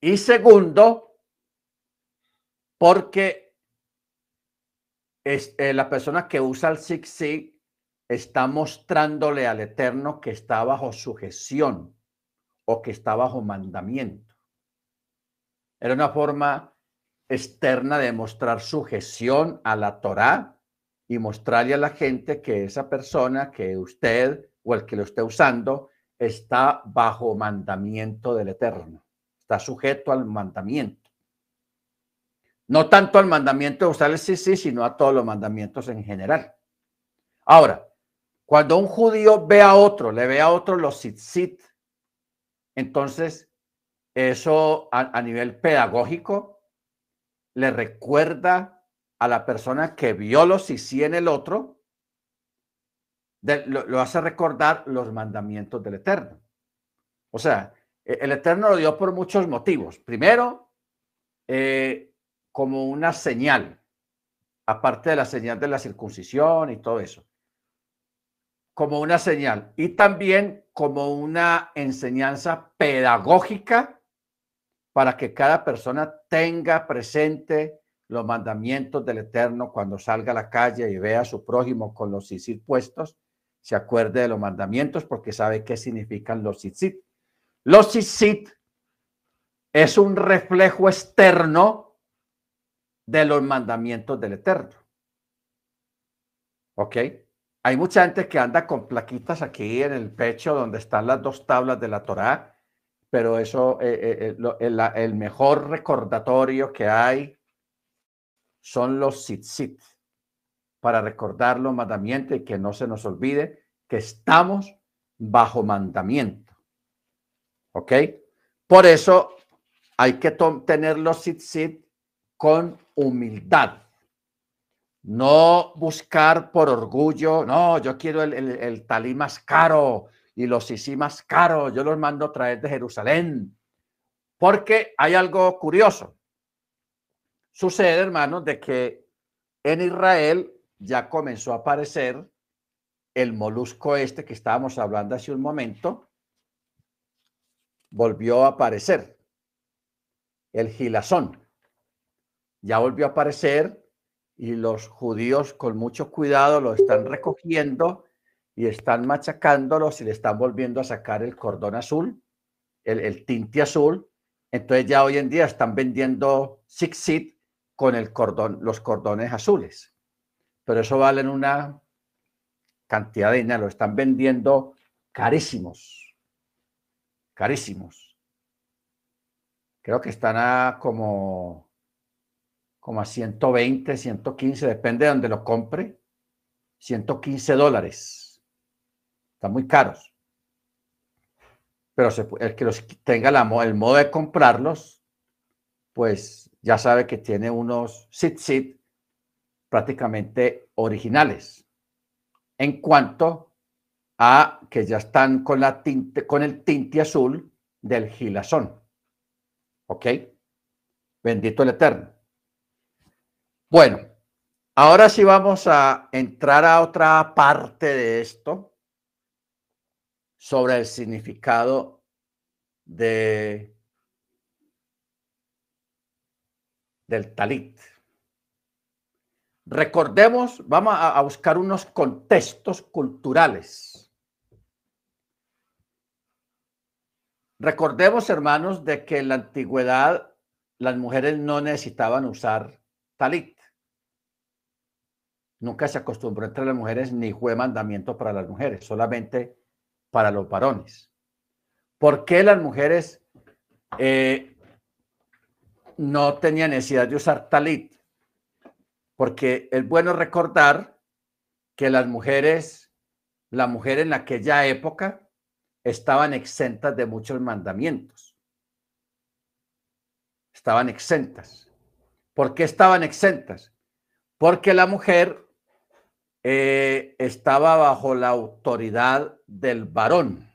Speaker 1: Y segundo, porque es, eh, la persona que usa el Sig está mostrándole al Eterno que está bajo sujeción o que está bajo mandamiento. Era una forma externa de mostrar sujeción a la Torá y mostrarle a la gente que esa persona, que usted o el que lo esté usando, está bajo mandamiento del Eterno, está sujeto al mandamiento. No tanto al mandamiento de usar el sí, sí, sino a todos los mandamientos en general. Ahora, cuando un judío ve a otro, le ve a otro los sit entonces eso a, nivel pedagógico le recuerda a la persona que vio los sí en el otro, lo, hace recordar los mandamientos del Eterno. O sea, e, el Eterno lo dio por muchos motivos. Primero, eh, como una señal, aparte de la señal de la circuncisión y todo eso, como una señal y también como una enseñanza pedagógica para que cada persona tenga presente los mandamientos del Eterno cuando salga a la calle y vea a su prójimo con los sisit puestos, se acuerde de los mandamientos porque sabe qué significan los sisit. Los sisit es un reflejo externo de los mandamientos del Eterno. ¿Ok? Hay mucha gente que anda con plaquitas aquí en el pecho donde están las dos tablas de la Torá, pero eso, eh, eh, eh, el, mejor recordatorio que hay son los tzitzit, para recordar los mandamientos y que no se nos olvide que estamos bajo mandamiento. ¿Ok? Por eso hay que tener los tzitzit con humildad. No buscar por orgullo, no, yo quiero el, talí más caro y los sisí más caros, yo los mando a traer de Jerusalén. Porque hay algo curioso. Sucede, hermanos, de que en Israel ya comenzó a aparecer el molusco este que estábamos hablando hace un momento, volvió a aparecer, el gilazón ya volvió a aparecer y los judíos con mucho cuidado lo están recogiendo y están machacándolos y le están volviendo a sacar el cordón azul, el, tinte azul. Entonces ya hoy en día están vendiendo Sixit con el cordón, los cordones azules. Pero eso valen una cantidad de dinero. Lo están vendiendo carísimos. Carísimos. Creo que están a como, como a 120, 115, depende de donde lo compre. 115 dólares. Están muy caros. Pero el que los tenga el modo de comprarlos, pues ya sabe que tiene unos sit-sit prácticamente originales. En cuanto a que ya están con, la tinte, con el tinte azul del gilazón. ¿Ok? Bendito el Eterno. Bueno, ahora sí vamos a entrar a otra parte de esto sobre el significado de del talit. Recordemos, vamos a, buscar unos contextos culturales. Recordemos, hermanos, de que en la antigüedad las mujeres no necesitaban usar talit. Nunca se acostumbró entre las mujeres ni fue mandamiento para las mujeres, solamente para los varones. ¿Por qué las mujeres eh, no tenía necesidad de usar talit, porque es bueno recordar que las mujeres, la mujer en aquella época, estaban exentas de muchos mandamientos. Estaban exentas. ¿Por qué estaban exentas? Porque la mujer eh, estaba bajo la autoridad del varón.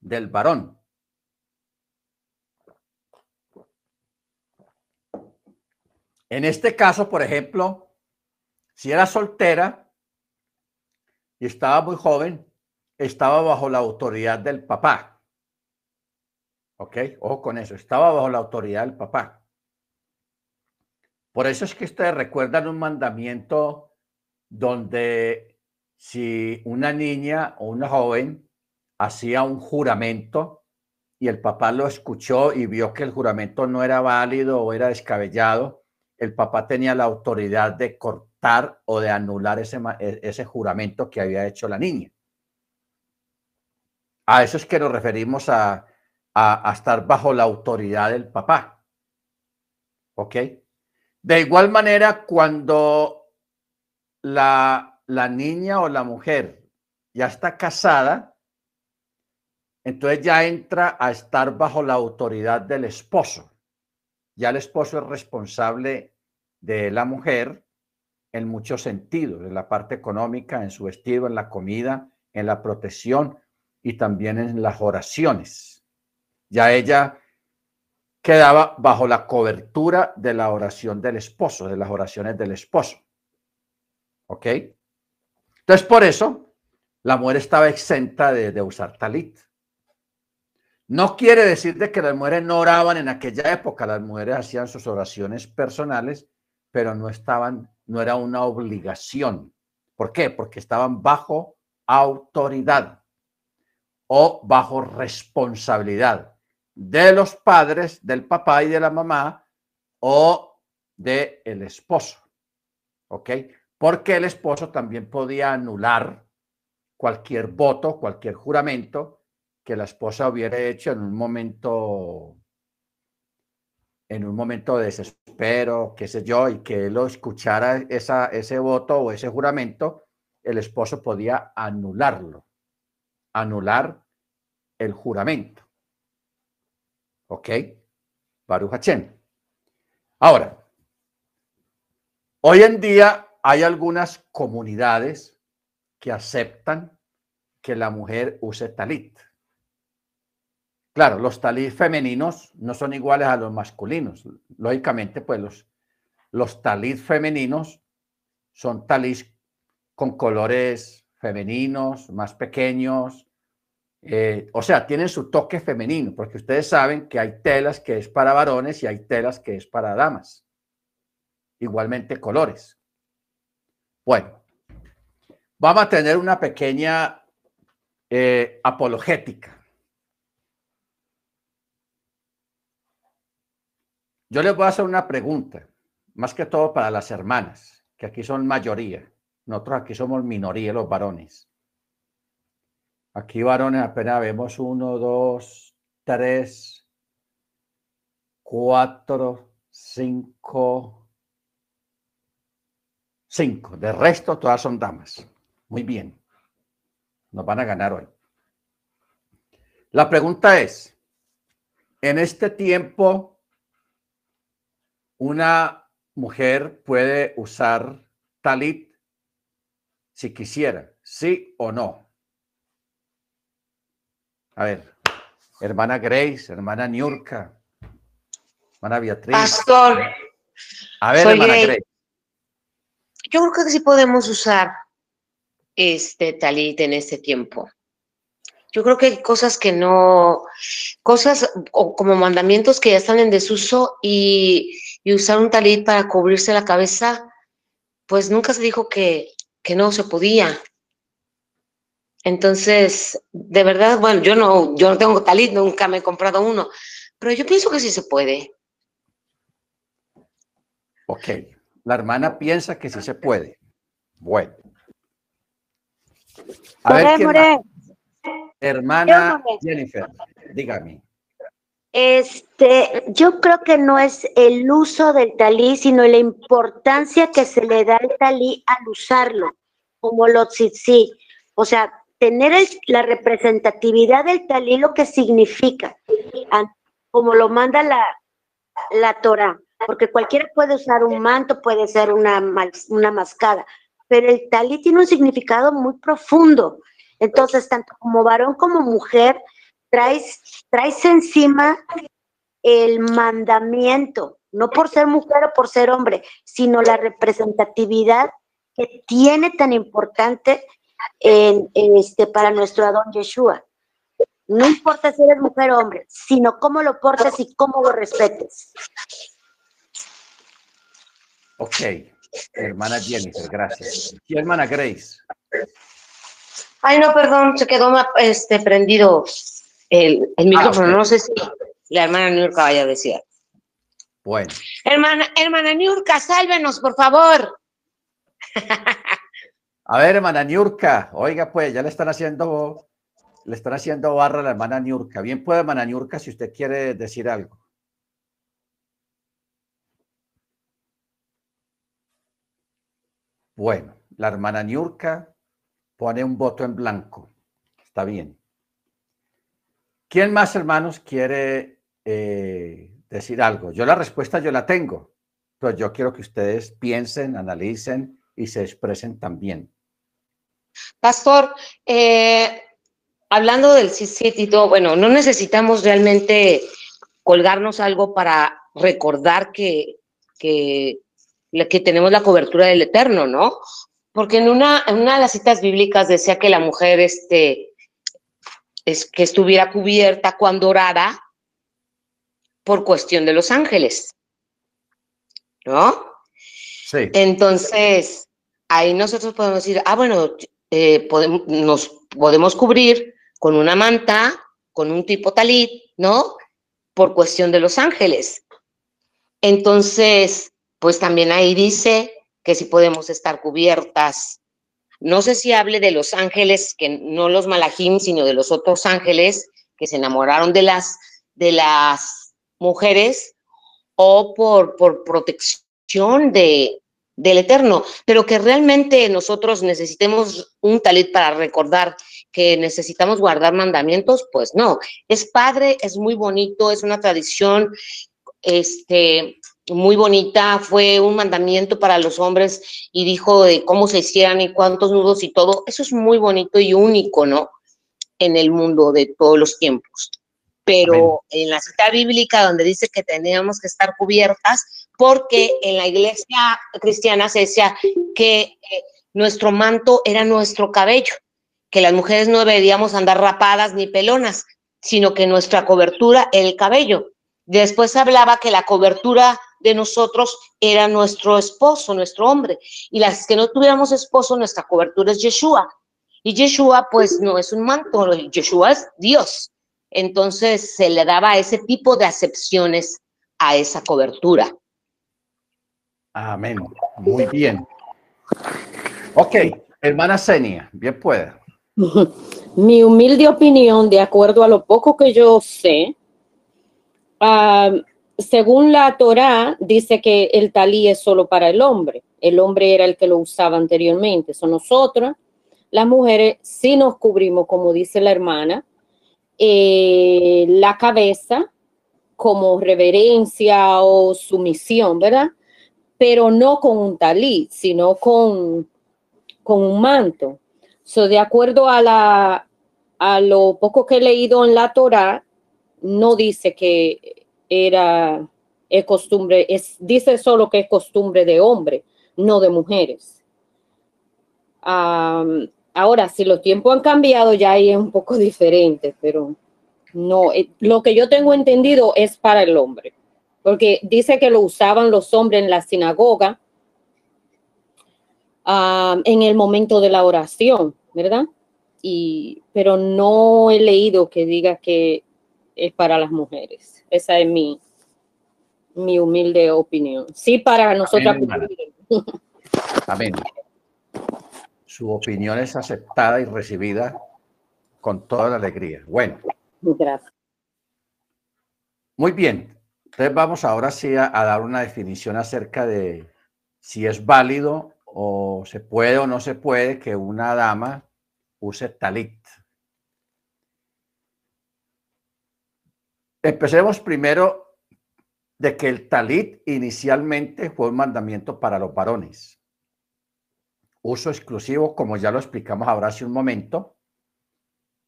Speaker 1: Del varón. En este caso, por ejemplo, si era soltera y estaba muy joven, estaba bajo la autoridad del papá. ¿Ok? Ojo con eso, estaba bajo la autoridad del papá. Por eso es que ustedes recuerdan un mandamiento donde si una niña o una joven hacía un juramento y el papá lo escuchó y vio que el juramento no era válido o era descabellado, el papá tenía la autoridad de cortar o de anular ese, e, ese juramento que había hecho la niña. A eso es que nos referimos a, a, estar bajo la autoridad del papá. ¿Ok? De igual manera, cuando la, la niña o la mujer ya está casada, entonces ya entra a estar bajo la autoridad del esposo ya el esposo es responsable de la mujer en muchos sentidos, en la parte económica, en su vestido, en la comida, en la protección y también en las oraciones. Ya ella quedaba bajo la cobertura de la oración del esposo, de las oraciones del esposo. ¿Ok? Entonces, por eso, la mujer estaba exenta de, usar talit. No quiere decir de que las mujeres no oraban en aquella época, las mujeres hacían sus oraciones personales, pero no estaban, no era una obligación. ¿Por qué? Porque estaban bajo autoridad o bajo responsabilidad de los padres, del papá y de la mamá o del el esposo. ¿Ok? Porque el esposo también podía anular cualquier voto, cualquier juramento que la esposa hubiera hecho en un momento, en un momento de desespero, qué sé yo, y que él escuchara esa, ese voto o ese juramento, el esposo podía anularlo, anular el juramento. ¿Ok? Baruch Ahora, hoy en día hay algunas comunidades que aceptan que la mujer use talit. Claro, los talit femeninos no son iguales a los masculinos. Lógicamente, pues los, los talit femeninos son talit con colores femeninos, más pequeños. Eh, o sea, tienen su toque femenino, porque ustedes saben que hay telas que es para varones y hay telas que es para damas. Igualmente colores. Bueno, vamos a tener una pequeña eh, apologética Yo les voy a hacer una pregunta, más que todo para las hermanas, que aquí son mayoría. Nosotros aquí somos minoría, los varones. Aquí varones apenas vemos uno, dos, tres, cuatro, cinco, cinco. De resto, todas son damas. Muy bien. Nos van a ganar hoy. La pregunta es, en este tiempo, una mujer puede usar talit si quisiera, sí o no. A ver, hermana Grace, hermana Niurka, hermana Beatriz.
Speaker 2: Pastor.
Speaker 1: A ver, hermana Grace.
Speaker 2: Yo creo que sí podemos usar este talit en este tiempo. Yo creo que hay cosas que no, cosas como mandamientos que ya están en desuso y, y usar un talit para cubrirse la cabeza, pues nunca se dijo que, que no se podía. Entonces, de verdad, bueno, yo no, yo no tengo talit, nunca me he comprado uno, pero yo pienso que sí se puede.
Speaker 1: Ok, la hermana piensa que sí se puede. Bueno. A ver, ¿quién Hermana Jennifer, dígame.
Speaker 3: Este, yo creo que no es el uso del talí, sino la importancia que se le da al talí al usarlo, como lo sí, O sea, tener la representatividad del talí, lo que significa, como lo manda la, la Torah, porque cualquiera puede usar un manto, puede ser una, una mascada, pero el talí tiene un significado muy profundo. Entonces, tanto como varón como mujer, traes, traes encima el mandamiento, no por ser mujer o por ser hombre, sino la representatividad que tiene tan importante este, para nuestro Adón Yeshua. No importa si eres mujer o hombre, sino cómo lo portes y cómo lo respetes.
Speaker 1: Ok, hermana Jennifer, gracias. Y hermana Grace.
Speaker 2: Ay, no, perdón, se quedó este, prendido el, el ah, micrófono. No sé si la hermana Niurka vaya a decir.
Speaker 1: Bueno.
Speaker 2: Hermana, hermana Niurka, sálvenos, por favor.
Speaker 1: A ver, hermana Niurka, oiga, pues, ya le están haciendo, le están haciendo barra a la hermana Niurka. Bien puede, hermana Niurka, si usted quiere decir algo. Bueno, la hermana Niurka pone un voto en blanco. Está bien. ¿Quién más, hermanos, quiere eh, decir algo? Yo la respuesta yo la tengo, pero yo quiero que ustedes piensen, analicen y se expresen también.
Speaker 2: Pastor, eh, hablando del CICIT y todo, bueno, no necesitamos realmente colgarnos algo para recordar que, que, que tenemos la cobertura del Eterno, ¿no? Porque en una, en una de las citas bíblicas decía que la mujer este, es, que estuviera cubierta cuando orara por cuestión de los ángeles. ¿No?
Speaker 1: Sí.
Speaker 2: Entonces, ahí nosotros podemos decir, ah, bueno, eh, podemos, nos podemos cubrir con una manta, con un tipo talit, ¿no? Por cuestión de los ángeles. Entonces, pues también ahí dice que si podemos estar cubiertas. No sé si hable de los ángeles, que no los malajim, sino de los otros ángeles que se enamoraron de las, de las mujeres o por, por protección de, del Eterno, pero que realmente nosotros necesitemos un talit para recordar que necesitamos guardar mandamientos, pues no, es padre, es muy bonito, es una tradición, este, muy bonita, fue un mandamiento para los hombres y dijo de cómo se hicieran y cuántos nudos y todo. Eso es muy bonito y único, ¿no? En el mundo de todos los tiempos. Pero en la cita bíblica donde dice que teníamos que estar cubiertas, porque en la iglesia cristiana se decía que eh, nuestro manto era nuestro cabello, que las mujeres no deberíamos andar rapadas ni pelonas, sino que nuestra cobertura era el cabello. Después hablaba que la cobertura de nosotros era nuestro esposo, nuestro hombre. Y las que no tuviéramos esposo, nuestra cobertura es Yeshua. Y Yeshua, pues, no es un manto, Yeshua es Dios. Entonces se le daba ese tipo de acepciones a esa cobertura.
Speaker 1: Amén. Muy bien. Ok, hermana Senia, bien puede. [laughs]
Speaker 4: Mi humilde opinión, de acuerdo a lo poco que yo sé, ah, según la Torá, dice que el talí es solo para el hombre. El hombre era el que lo usaba anteriormente. Son nosotros, las mujeres, sí nos cubrimos, como dice la hermana, eh, la cabeza como reverencia o sumisión, ¿verdad? Pero no con un talí, sino con, con un manto. So, de acuerdo a, la, a lo poco que he leído en la Torah, no dice que era costumbre, es, dice solo que es costumbre de hombre, no de mujeres. ahora, si los tiempos han cambiado, ya ahí es un poco diferente, pero no, eh, lo que yo tengo entendido es para el hombre, porque dice que lo usaban los hombres en la sinagoga en el momento de la oración, ¿verdad? Y, pero no he leído que diga que es para las mujeres. Esa es mi, mi humilde opinión. Sí, para nosotros. [laughs]
Speaker 1: Amén. Su opinión es aceptada y recibida con toda la alegría. Bueno.
Speaker 4: Gracias.
Speaker 1: Muy bien. Entonces vamos ahora sí a, a dar una definición acerca de si es válido o se puede o no se puede que una dama use talit. Empecemos primero de que el talit inicialmente fue un mandamiento para los varones. Uso exclusivo, como ya lo explicamos ahora hace un momento.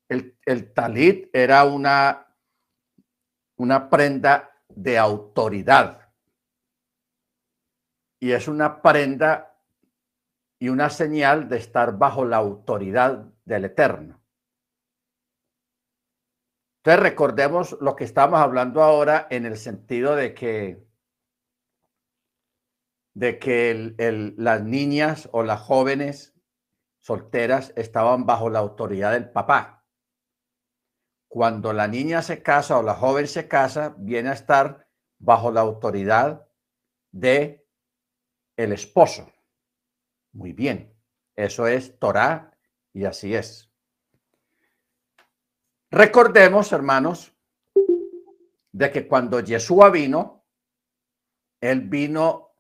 Speaker 1: El, el talit era una, una prenda de autoridad. Y es una prenda y una señal de estar bajo la autoridad del Eterno. Entonces recordemos lo que estamos hablando ahora en el sentido de que de que las niñas o las jóvenes solteras estaban bajo la autoridad del papá. Cuando la niña se casa o la joven se casa, viene a estar bajo la autoridad de el esposo. Muy bien, eso es Torah y así es. Recordemos, hermanos, de que cuando Yeshua vino, él vino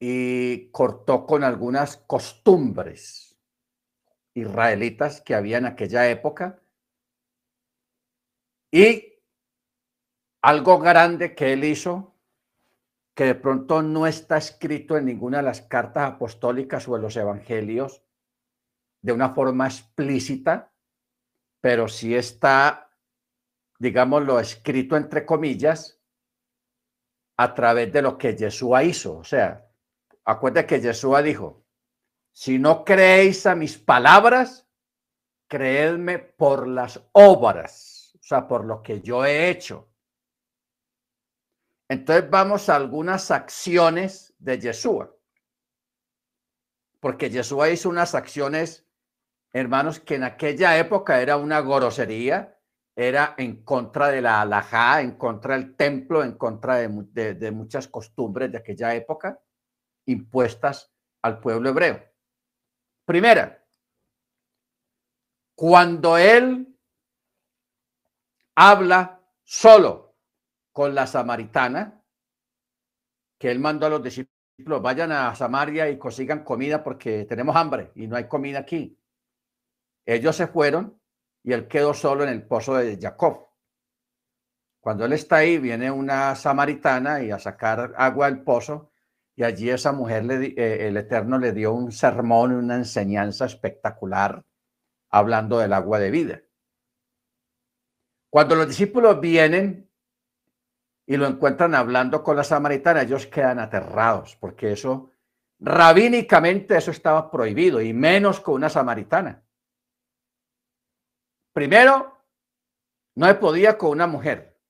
Speaker 1: y cortó con algunas costumbres israelitas que había en aquella época. Y algo grande que él hizo que de pronto no está escrito en ninguna de las cartas apostólicas o en los evangelios de una forma explícita, pero sí está, digámoslo, escrito entre comillas a través de lo que Yeshua hizo. O sea, acuérdate que Yeshua dijo, si no creéis a mis palabras, creedme por las obras, o sea, por lo que yo he hecho. Entonces vamos a algunas acciones de Yeshua. Porque Yeshua hizo unas acciones, hermanos, que en aquella época era una grosería, era en contra de la alajá, en contra del templo, en contra de, de muchas costumbres de aquella época impuestas al pueblo hebreo. Primera, cuando él habla solo con la samaritana, que él mandó a los discípulos, vayan a Samaria y consigan comida porque tenemos hambre y no hay comida aquí. Ellos se fueron y él quedó solo en el pozo de Jacob. Cuando él está ahí, viene una samaritana y a sacar agua del pozo y allí esa mujer, le, eh, el Eterno le dio un sermón, una enseñanza espectacular hablando del agua de vida. Cuando los discípulos vienen y lo encuentran hablando con la samaritana, ellos quedan aterrados, porque eso, rabínicamente, eso estaba prohibido, y menos con una samaritana. Primero, no se podía con una mujer.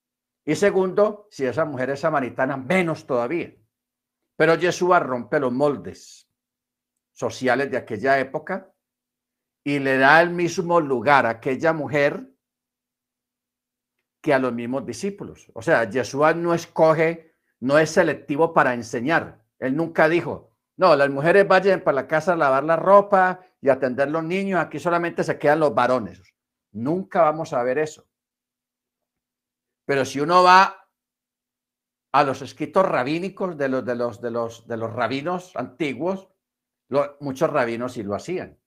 Speaker 1: Y segundo, si esa mujer es samaritana, menos todavía. Pero Yeshua rompe los moldes sociales de aquella época y le da el mismo lugar a aquella mujer que a los mismos discípulos. O sea, Yeshua no escoge no es selectivo para enseñar. Él nunca dijo, no, las mujeres vayan para la casa a lavar la ropa y atender los niños, aquí solamente se quedan los varones. Nunca vamos a ver eso. Pero si uno va a los escritos rabínicos de los, de los, de los, de los rabinos antiguos, muchos rabinos sí lo hacían.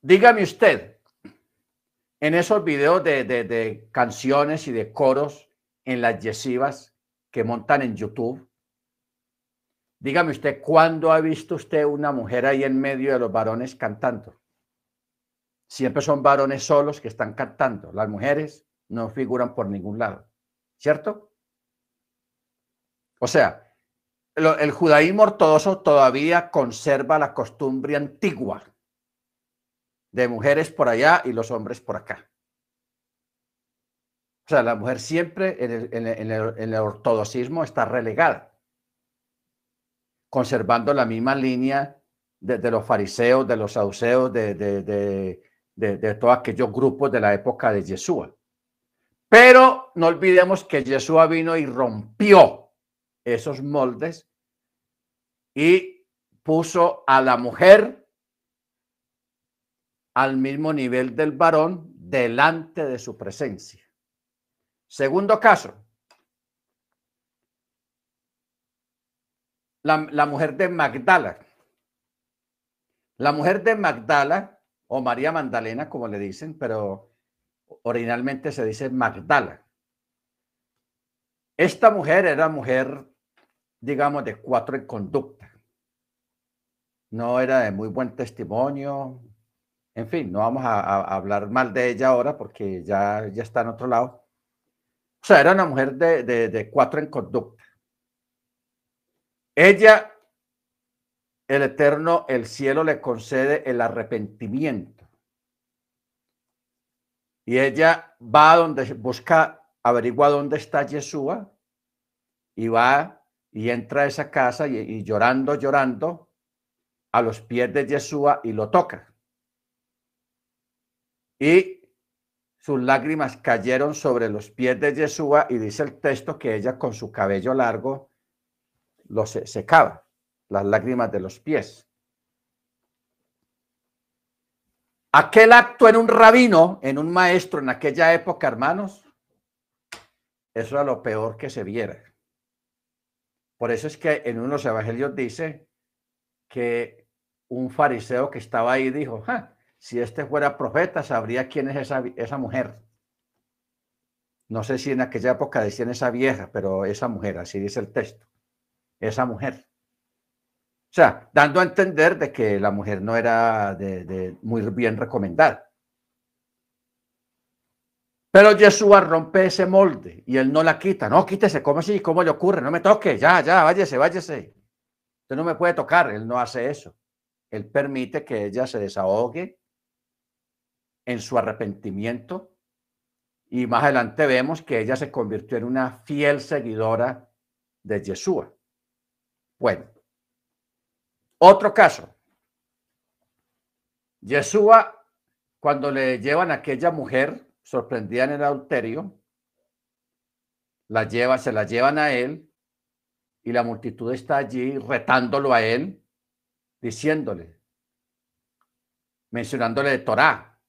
Speaker 1: Dígame usted, en esos videos de, de, canciones y de coros en las yesivas que montan en YouTube, dígame usted, ¿cuándo ha visto usted una mujer ahí en medio de los varones cantando? Siempre son varones solos que están cantando. Las mujeres no figuran por ningún lado. ¿Cierto? O sea, el judaísmo ortodoxo todavía conserva la costumbre antigua de mujeres por allá y los hombres por acá. O sea, la mujer siempre en el, ortodoxismo está relegada, conservando la misma línea de, los fariseos, de los saduceos, de, de, todos aquellos grupos de la época de Yeshua. Pero no olvidemos que Yeshua vino y rompió esos moldes y puso a la mujer al mismo nivel del varón delante de su presencia. Segundo caso, la, la mujer de Magdala. La mujer de Magdala o María Magdalena, como le dicen, pero originalmente se dice Magdala. Esta mujer era mujer, digamos, de cuatro en conducta. No era de muy buen testimonio. En fin, no vamos a, hablar mal de ella ahora porque ya, ya está en otro lado. O sea, era una mujer de, de cuatro en conducta. Ella el Eterno, el cielo le concede el arrepentimiento. Y ella va donde busca, averigua dónde está Yeshua y va y entra a esa casa y, llorando, llorando a los pies de Yeshua y lo toca. Y sus lágrimas cayeron sobre los pies de Yeshua y dice el texto que ella con su cabello largo lo secaba las lágrimas de los pies. Aquel acto en un rabino, en un maestro en aquella época, hermanos, eso era lo peor que se viera. Por eso es que en uno de los evangelios dice que un fariseo que estaba ahí dijo, si este fuera profeta, sabría quién es esa, esa mujer. No sé si en aquella época decían esa vieja, pero esa mujer, así dice el texto, esa mujer. O sea, dando a entender de que la mujer no era de, muy bien recomendada. Pero Yeshua rompe ese molde y él no la quita. No, quítese, ¿cómo así? ¿Cómo le ocurre? No me toque, ya, ya, váyase, váyase. Usted no me puede tocar, él no hace eso. Él permite que ella se desahogue en su arrepentimiento y más adelante vemos que ella se convirtió en una fiel seguidora de Yeshua. Bueno, otro caso. Yeshua, cuando le llevan a aquella mujer sorprendida en el adulterio, la lleva, se la llevan a él y la multitud está allí retándolo a él, diciéndole, mencionándole de Torah.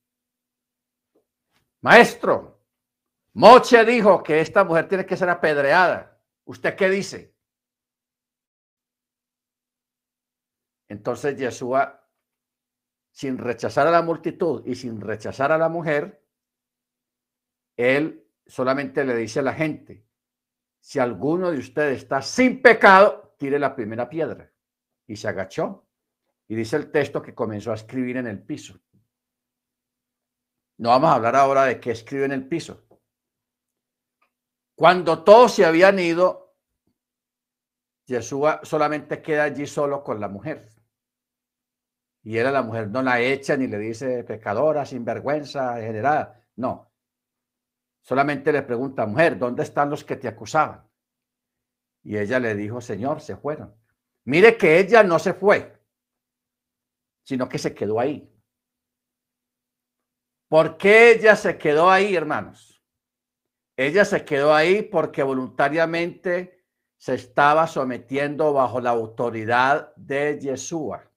Speaker 1: Maestro, Moche dijo que esta mujer tiene que ser apedreada. ¿Usted qué dice? Entonces Yeshua, sin rechazar a la multitud y sin rechazar a la mujer, él solamente le dice a la gente, si alguno de ustedes está sin pecado, tire la primera piedra. Y se agachó. Y dice el texto que comenzó a escribir en el piso. No vamos a hablar ahora de qué escribe en el piso. Cuando todos se habían ido, Yeshua solamente queda allí solo con la mujer. Y era la mujer, no la echa ni le dice pecadora, sinvergüenza, generada. No. Solamente le pregunta, mujer, ¿dónde están los que te acusaban? Y ella le dijo, Señor, se fueron. Mire que ella no se fue, sino que se quedó ahí. ¿Por qué ella se quedó ahí, hermanos? ella se quedó ahí porque voluntariamente se estaba sometiendo bajo la autoridad de Yeshua.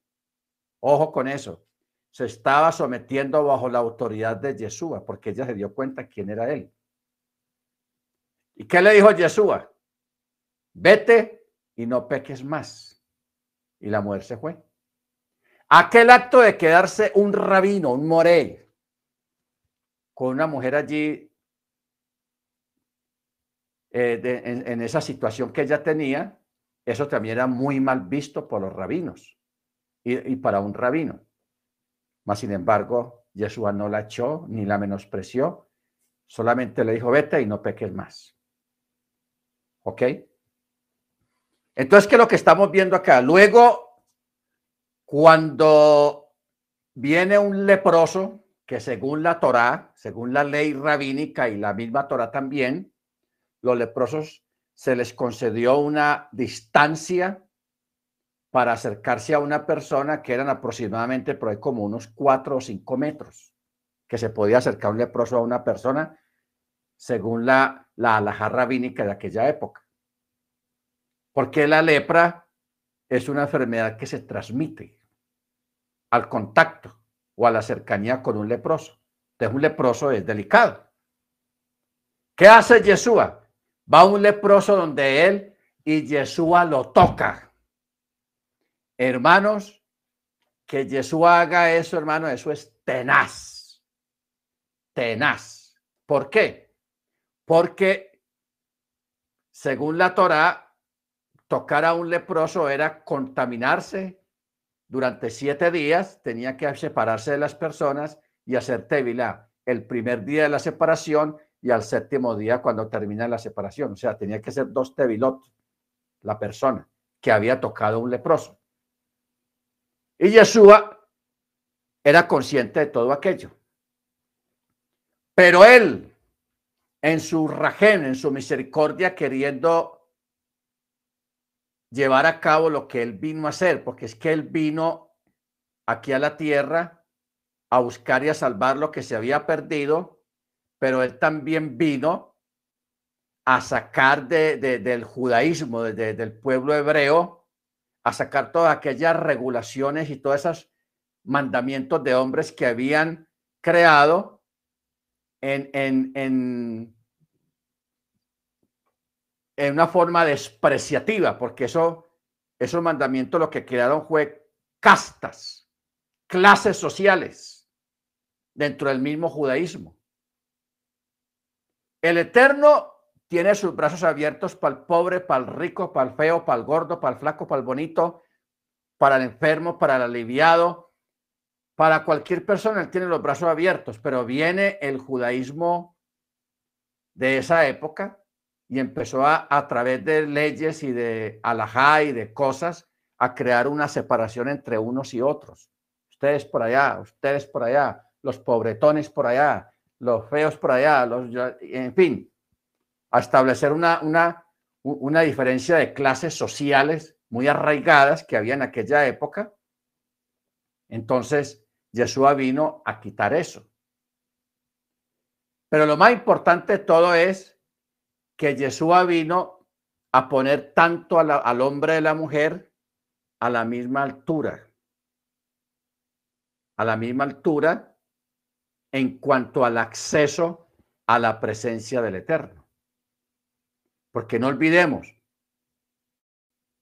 Speaker 1: Ojo con eso. Se estaba sometiendo bajo la autoridad de Yeshua porque ella se dio cuenta quién era él. ¿Y qué le dijo Yeshua? Vete y no peques más. Y la mujer se fue. Aquel acto de quedarse un rabino, un moré, con una mujer allí eh, en, esa situación que ella tenía, eso también era muy mal visto por los rabinos y, para un rabino. Mas, sin embargo, Yeshua no la echó ni la menospreció, solamente le dijo, vete y no peques más. ¿Ok? Entonces, ¿qué es lo que estamos viendo acá? Luego, cuando viene un leproso, que según la Torá, según la ley rabínica y la misma Torá también, los leprosos se les concedió una distancia para acercarse a una persona que eran aproximadamente por ahí como unos cuatro o cinco metros, que se podía acercar un leproso a una persona según la, la alhaja rabínica de aquella época. Porque la lepra es una enfermedad que se transmite al contacto o a la cercanía con un leproso. Entonces un leproso es delicado. ¿Qué hace Yeshua? Va un leproso donde él y Yeshua lo toca. Hermanos, que Yeshua haga eso, hermano, eso es tenaz. Tenaz. ¿Por qué? Porque según la Torah, tocar a un leproso era contaminarse durante siete días, tenía que separarse de las personas y hacer tevilá el primer día de la separación y al séptimo día cuando termina la separación. O sea, tenía que ser dos tevilot la persona que había tocado un leproso. Y Yeshua era consciente de todo aquello. Pero él, en su rajén, en su misericordia, queriendo llevar a cabo lo que él vino a hacer, porque es que él vino aquí a la tierra a buscar y a salvar lo que se había perdido pero él también vino a sacar de, del judaísmo, del pueblo hebreo, a sacar todas aquellas regulaciones y todos esos mandamientos de hombres que habían creado en, en, en, una forma despreciativa, porque eso, esos mandamientos lo que crearon fue castas, clases sociales dentro del mismo judaísmo. El Eterno tiene sus brazos abiertos para el pobre, para el rico, para el feo, para el gordo, para el flaco, para el bonito, para el enfermo, para el aliviado, para cualquier persona. Él tiene los brazos abiertos, pero viene el judaísmo de esa época y empezó a, a través de leyes y de alajá y de cosas a crear una separación entre unos y otros. Ustedes por allá, ustedes por allá, los pobretones por allá, los feos por allá, los, en fin, a establecer una, una, una diferencia de clases sociales muy arraigadas que había en aquella época. Entonces, Yeshua vino a quitar eso. Pero lo más importante de todo es que Yeshua vino a poner tanto al hombre y la mujer a la misma altura. A la misma altura en cuanto al acceso a la presencia del Eterno. Porque no olvidemos,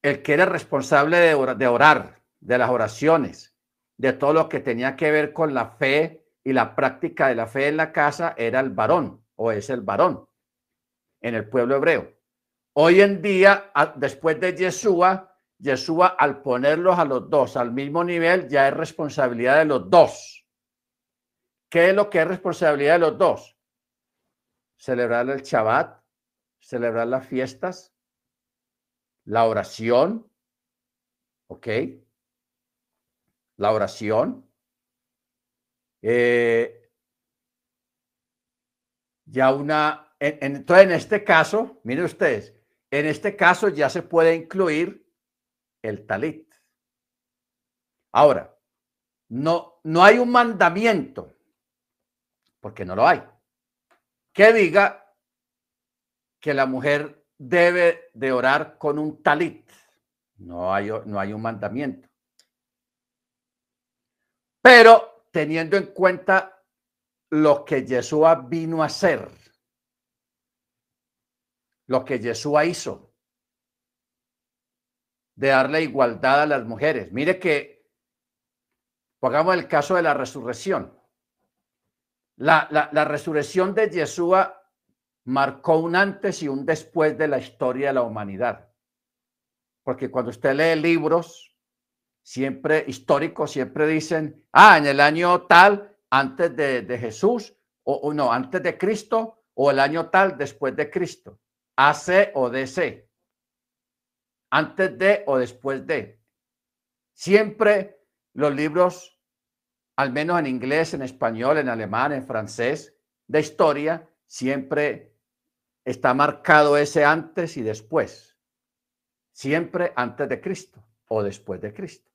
Speaker 1: el que era responsable de orar, de las oraciones, de todo lo que tenía que ver con la fe y la práctica de la fe en la casa, era el varón o es el varón en el pueblo hebreo. Hoy en día, después de Yeshua, Yeshua al ponerlos a los dos al mismo nivel, ya es responsabilidad de los dos ¿Qué es lo que es responsabilidad de los dos? Celebrar el Shabbat, celebrar las fiestas, la oración, ¿ok? La oración. Eh, ya una, entonces en este caso, miren ustedes, en este caso ya se puede incluir el talit. Ahora, no, no hay un mandamiento porque no lo hay. Que diga que la mujer debe de orar con un talit. No hay, no hay un mandamiento. Pero teniendo en cuenta lo que Yeshua vino a hacer, lo que Yeshua hizo, de darle igualdad a las mujeres. Mire que, pongamos el caso de la resurrección. La, la, resurrección de Yeshua marcó un antes y un después de la historia de la humanidad. Porque cuando usted lee libros, siempre históricos, siempre dicen, ah, en el año tal, antes de, Jesús, o, no, antes de Cristo, o el año tal, después de Cristo. AC o DC. Antes de o después de. Siempre los libros al menos en inglés, en español, en alemán, en francés, de historia, siempre está marcado ese antes y después. Siempre antes de Cristo o después de Cristo.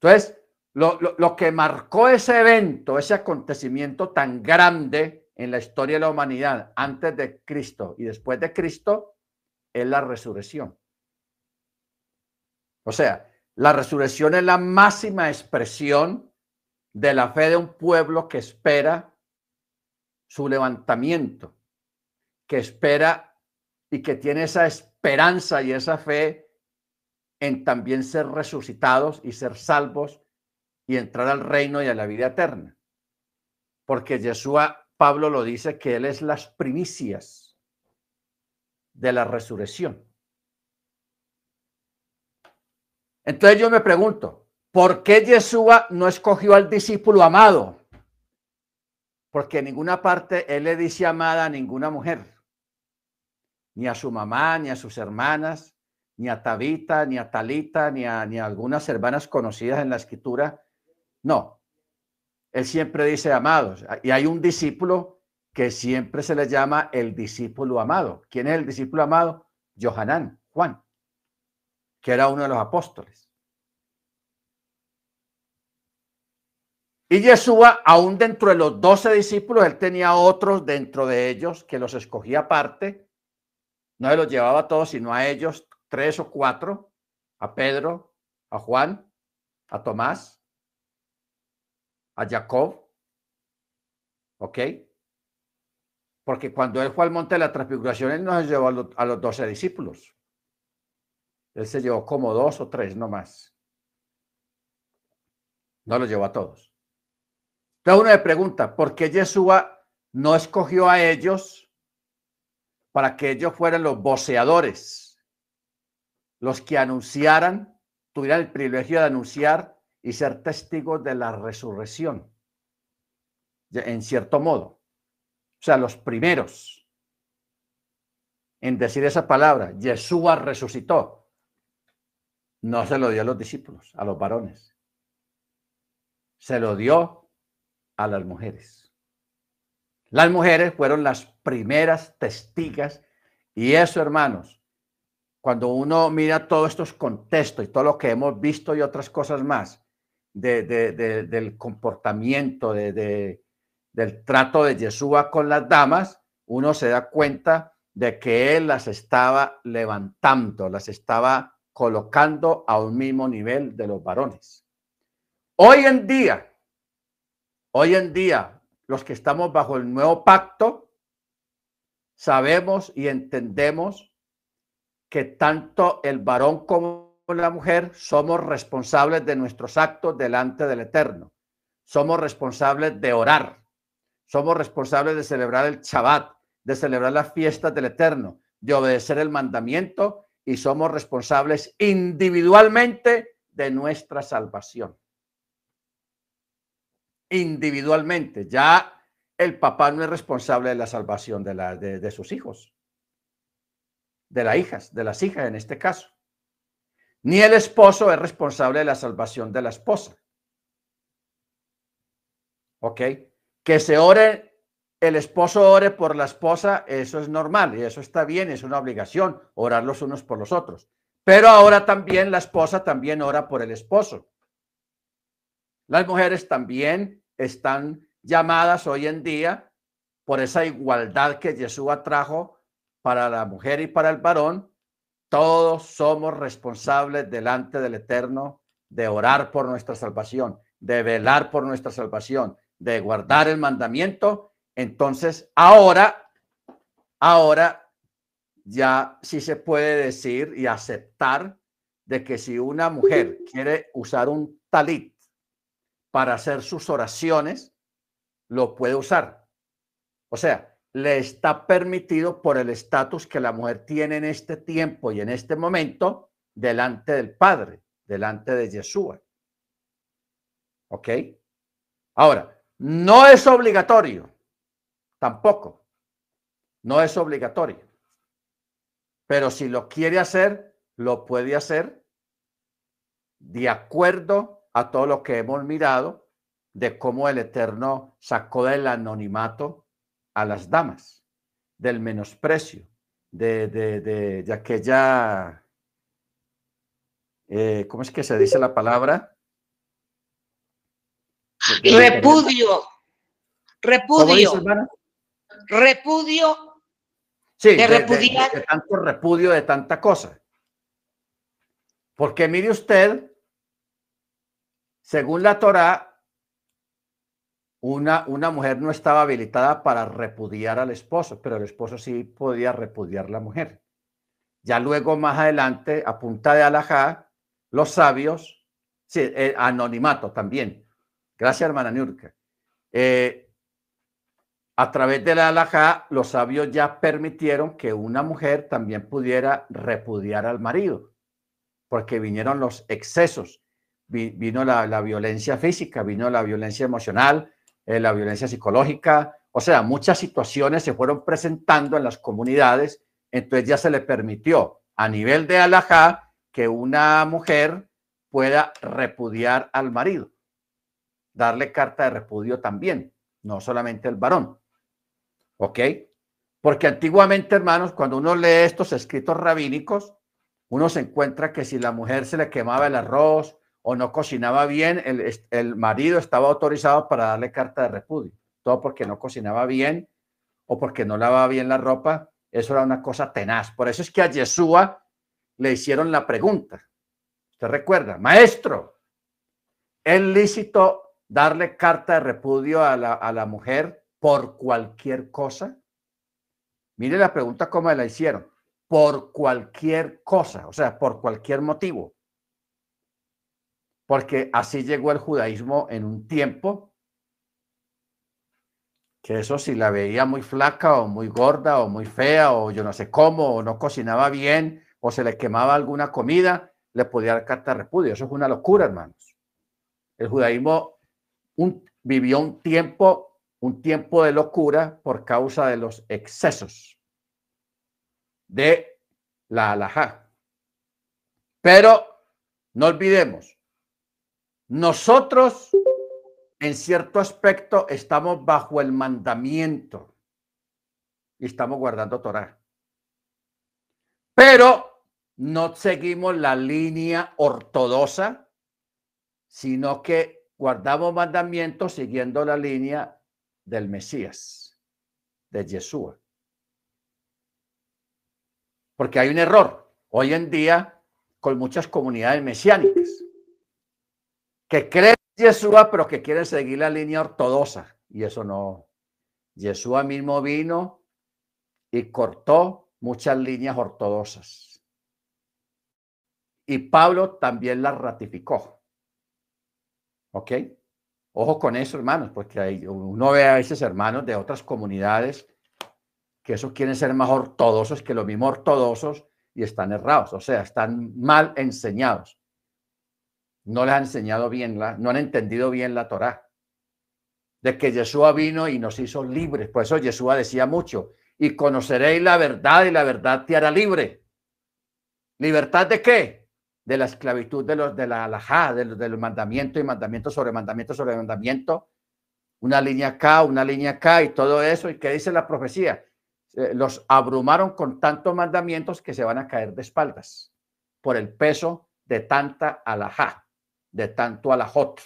Speaker 1: Entonces, lo, que marcó ese evento, ese acontecimiento tan grande en la historia de la humanidad, antes de Cristo y después de Cristo, es la resurrección. O sea, la resurrección es la máxima expresión de la fe de un pueblo que espera su levantamiento, que espera y que tiene esa esperanza y esa fe en también ser resucitados y ser salvos y entrar al reino y a la vida eterna. Porque Yeshua, Pablo lo dice, que Él es las primicias de la resurrección. Entonces yo me pregunto, ¿Por qué Yeshua no escogió al discípulo amado? Porque en ninguna parte él le dice amada a ninguna mujer, ni a su mamá, ni a sus hermanas, ni a Tabita, ni a Talita, ni a, ni a algunas hermanas conocidas en la escritura. No, él siempre dice amados. Y hay un discípulo que siempre se le llama el discípulo amado. ¿Quién es el discípulo amado? Johanán, Juan, que era uno de los apóstoles. Y Yeshua, aún dentro de los doce discípulos, él tenía otros dentro de ellos que los escogía aparte. No se los llevaba a todos, sino a ellos, tres o cuatro, a Pedro, a Juan, a Tomás, a Jacob. ¿Ok? Porque cuando él fue al monte de la transfiguración, él no se llevó a los doce discípulos. Él se llevó como dos o tres, no más. No los llevó a todos. Entonces uno me pregunta, ¿por qué Yeshua no escogió a ellos para que ellos fueran los voceadores, los que anunciaran, tuvieran el privilegio de anunciar y ser testigos de la resurrección? En cierto modo. O sea, los primeros en decir esa palabra, Yeshua resucitó. No se lo dio a los discípulos, a los varones. Se lo dio a las mujeres. Las mujeres fueron las primeras testigas y eso, hermanos, cuando uno mira todos estos contextos y todo lo que hemos visto y otras cosas más de, del comportamiento, de, del trato de Yeshua con las damas, uno se da cuenta de que él las estaba levantando, las estaba colocando a un mismo nivel de los varones. Hoy en día, Hoy en día, los que estamos bajo el nuevo pacto, sabemos y entendemos que tanto el varón como la mujer somos responsables de nuestros actos delante del Eterno. Somos responsables de orar. Somos responsables de celebrar el Shabbat, de celebrar las fiestas del Eterno, de obedecer el mandamiento y somos responsables individualmente de nuestra salvación individualmente. Ya el papá no es responsable de la salvación de, la, de, sus hijos, de las hijas, de las hijas en este caso. Ni el esposo es responsable de la salvación de la esposa. ¿Ok? Que se ore, el esposo ore por la esposa, eso es normal y eso está bien, es una obligación, orar los unos por los otros. Pero ahora también la esposa también ora por el esposo. Las mujeres también están llamadas hoy en día por esa igualdad que Jesús trajo para la mujer y para el varón, todos somos responsables delante del Eterno de orar por nuestra salvación, de velar por nuestra salvación, de guardar el mandamiento. Entonces, ahora, ahora ya sí se puede decir y aceptar de que si una mujer quiere usar un talit para hacer sus oraciones, lo puede usar. O sea, le está permitido por el estatus que la mujer tiene en este tiempo y en este momento delante del Padre, delante de Yeshua. ¿Ok? Ahora, no es obligatorio, tampoco. No es obligatorio. Pero si lo quiere hacer, lo puede hacer de acuerdo a todo lo que hemos mirado de cómo el Eterno sacó del anonimato a las damas, del menosprecio, de, de, aquella, eh, ¿cómo es que se dice la palabra?
Speaker 2: Repudio. Repudio. Repudio.
Speaker 1: Sí, de, de, tanto repudio de tanta cosa. Porque mire usted, según la Torá, una, una mujer no estaba habilitada para repudiar al esposo, pero el esposo sí podía repudiar a la mujer. Ya luego, más adelante, a punta de alajá, los sabios, sí, eh, anonimato también. Gracias, hermana Nurka. Eh, a través de la alajá, los sabios ya permitieron que una mujer también pudiera repudiar al marido porque vinieron los excesos, vino la, violencia física, vino la violencia emocional, eh, la violencia psicológica, o sea, muchas situaciones se fueron presentando en las comunidades, entonces ya se le permitió a nivel de alajá que una mujer pueda repudiar al marido, darle carta de repudio también, no solamente el varón. ¿Ok? Porque antiguamente, hermanos, cuando uno lee estos escritos rabínicos, uno se encuentra que si la mujer se le quemaba el arroz o no cocinaba bien, el, marido estaba autorizado para darle carta de repudio. Todo porque no cocinaba bien o porque no lavaba bien la ropa. Eso era una cosa tenaz. Por eso es que a Yeshua le hicieron la pregunta. ¿Usted recuerda? Maestro, ¿es lícito darle carta de repudio a la, a la mujer por cualquier cosa? Mire la pregunta cómo la hicieron por cualquier cosa, o sea, por cualquier motivo. Porque así llegó el judaísmo en un tiempo que eso si la veía muy flaca o muy gorda o muy fea o yo no sé cómo o no cocinaba bien o se le quemaba alguna comida, le podía dar carta de repudio. Eso es una locura, hermanos. El judaísmo vivió un tiempo, un tiempo de locura por causa de los excesos de la alajá. Pero no olvidemos, nosotros en cierto aspecto estamos bajo el mandamiento y estamos guardando Torah. Pero no seguimos la línea ortodoxa, sino que guardamos mandamientos siguiendo la línea del Mesías, de Yeshua. Porque hay un error hoy en día con muchas comunidades mesiánicas que creen en Yeshua, pero que quieren seguir la línea ortodoxa. Y eso no. Yeshua mismo vino y cortó muchas líneas ortodoxas. Y Pablo también las ratificó. ¿Ok? Ojo con eso, hermanos, porque uno ve a veces hermanos de otras comunidades que esos quieren ser más ortodoxos que los mismos ortodoxos y están errados, o sea, están mal enseñados. No les han enseñado bien, la, no han entendido bien la Torá. De que Yeshua vino y nos hizo libres. Por eso Yeshua decía mucho, y conoceréis la verdad y la verdad te hará libre. ¿Libertad de qué? De la esclavitud de los de la alajá, de de los mandamientos y mandamientos sobre mandamiento sobre mandamiento. Una línea acá, una línea acá y todo eso. ¿Y qué dice la profecía? Eh, los abrumaron con tantos mandamientos que se van a caer de espaldas por el peso de tanta alajá, de tanto alajot.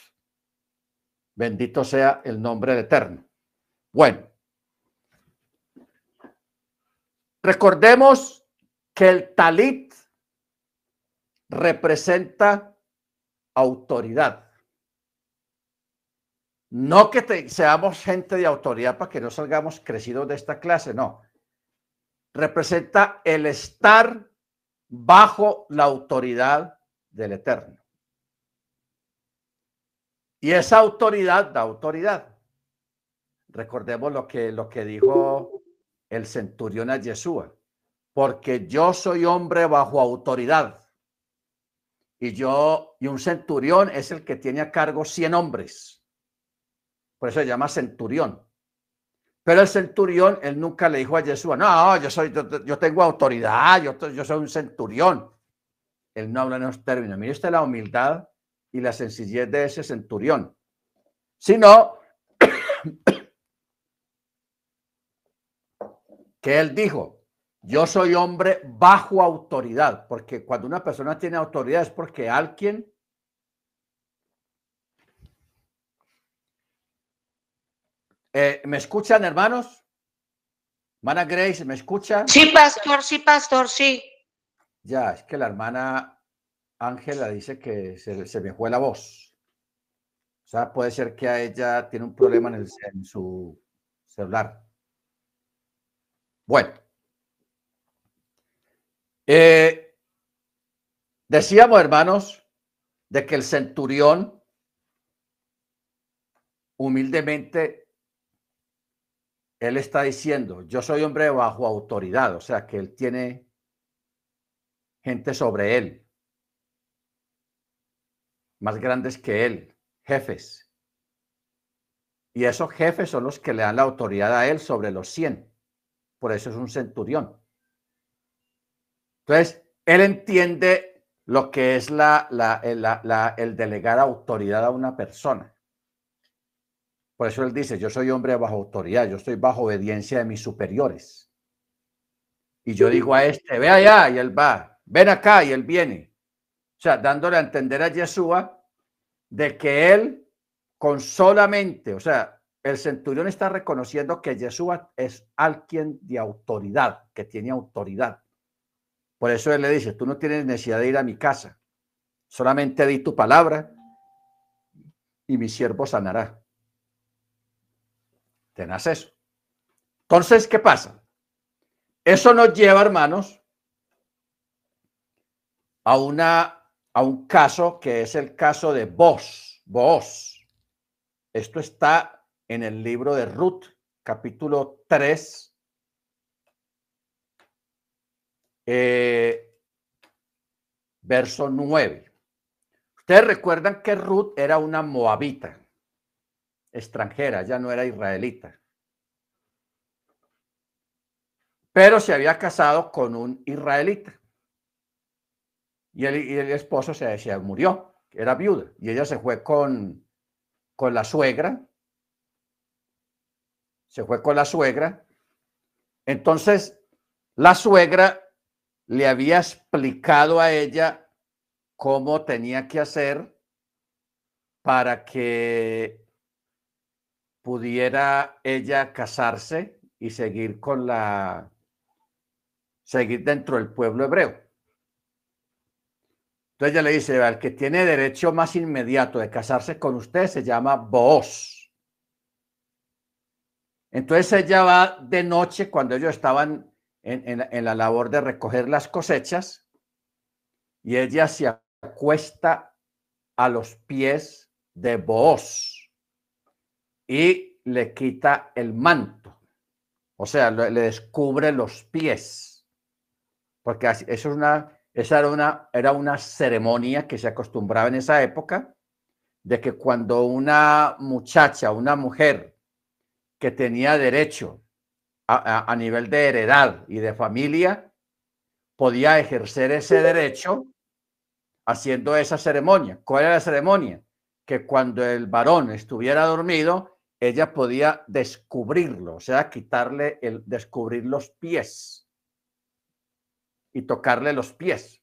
Speaker 1: Bendito sea el nombre de eterno. Bueno, Recordemos que el talit representa autoridad. No que seamos gente de autoridad para que no salgamos crecidos de esta clase, no. Representa el estar bajo la autoridad del Eterno. Y esa autoridad da autoridad. Recordemos lo que, lo que dijo el centurión a Yeshua, porque yo soy hombre bajo autoridad. Y yo, y un centurión es el que tiene a cargo 100 hombres. Por eso se llama centurión. Pero el centurión, él nunca le dijo a Yeshua, no, yo soy, yo, tengo autoridad, yo, yo soy un centurión. Él no habla en esos términos. Mire usted la humildad y la sencillez de ese centurión. Sino [coughs] que él dijo, yo soy hombre bajo autoridad, porque cuando una persona tiene autoridad es porque alguien eh, ¿Me escuchan, hermanos? Hermana Grace, ¿me escuchan?
Speaker 2: Sí, pastor, sí, pastor, sí.
Speaker 1: Ya, es que la hermana Ángela dice que se, se me fue la voz. O sea, puede ser que a ella tiene un problema en, el, su celular. Bueno. Eh, decíamos, hermanos, de que el centurión humildemente, él está diciendo, yo soy hombre bajo autoridad, o sea, que él tiene gente sobre él, más grandes que él, jefes. Y esos jefes son los que le dan la autoridad a él sobre los 100. Por eso es un centurión. Entonces, él entiende lo que es la, el delegar autoridad a una persona. Por eso él dice, yo soy hombre bajo autoridad, yo estoy bajo obediencia de mis superiores. Y yo digo a este, ve allá, y él va, ven acá, y él viene. O sea, dándole a entender a Yeshua de que él con solamente, o sea, el centurión está reconociendo que Yeshua es alguien de autoridad, que tiene autoridad. Por eso él le dice, tú no tienes necesidad de ir a mi casa, solamente di tu palabra y mi siervo sanará. Tenás eso. Entonces, ¿qué pasa? Eso nos lleva, hermanos, a, una, a un caso que es el caso de vos, vos. Esto está en el libro de Ruth, capítulo 3, eh, verso 9. Ustedes recuerdan que Ruth era una moabita, extranjera, ya no era israelita. Pero se había casado con un israelita. Y el, esposo se, se, murió, era viuda. Y ella se fue con, con la suegra se fue con la suegra. Entonces, la suegra le había explicado a ella cómo tenía que hacer para que pudiera ella casarse y seguir con la seguir dentro del pueblo hebreo. Entonces ella le dice, el que tiene derecho más inmediato de casarse con usted se llama Boaz. Entonces ella va de noche cuando ellos estaban en, la labor de recoger las cosechas y ella se acuesta a los pies de Booz y le quita el manto. O sea, le, descubre los pies. Porque eso es una, esa era una, era una ceremonia que se acostumbraba en esa época de que cuando una muchacha, una mujer, que tenía derecho a, nivel de heredad y de familia, podía ejercer ese derecho haciendo esa ceremonia. ¿Cuál era la ceremonia? Que cuando el varón estuviera dormido, ella podía descubrirlo, o sea, quitarle el descubrir los pies y tocarle los pies.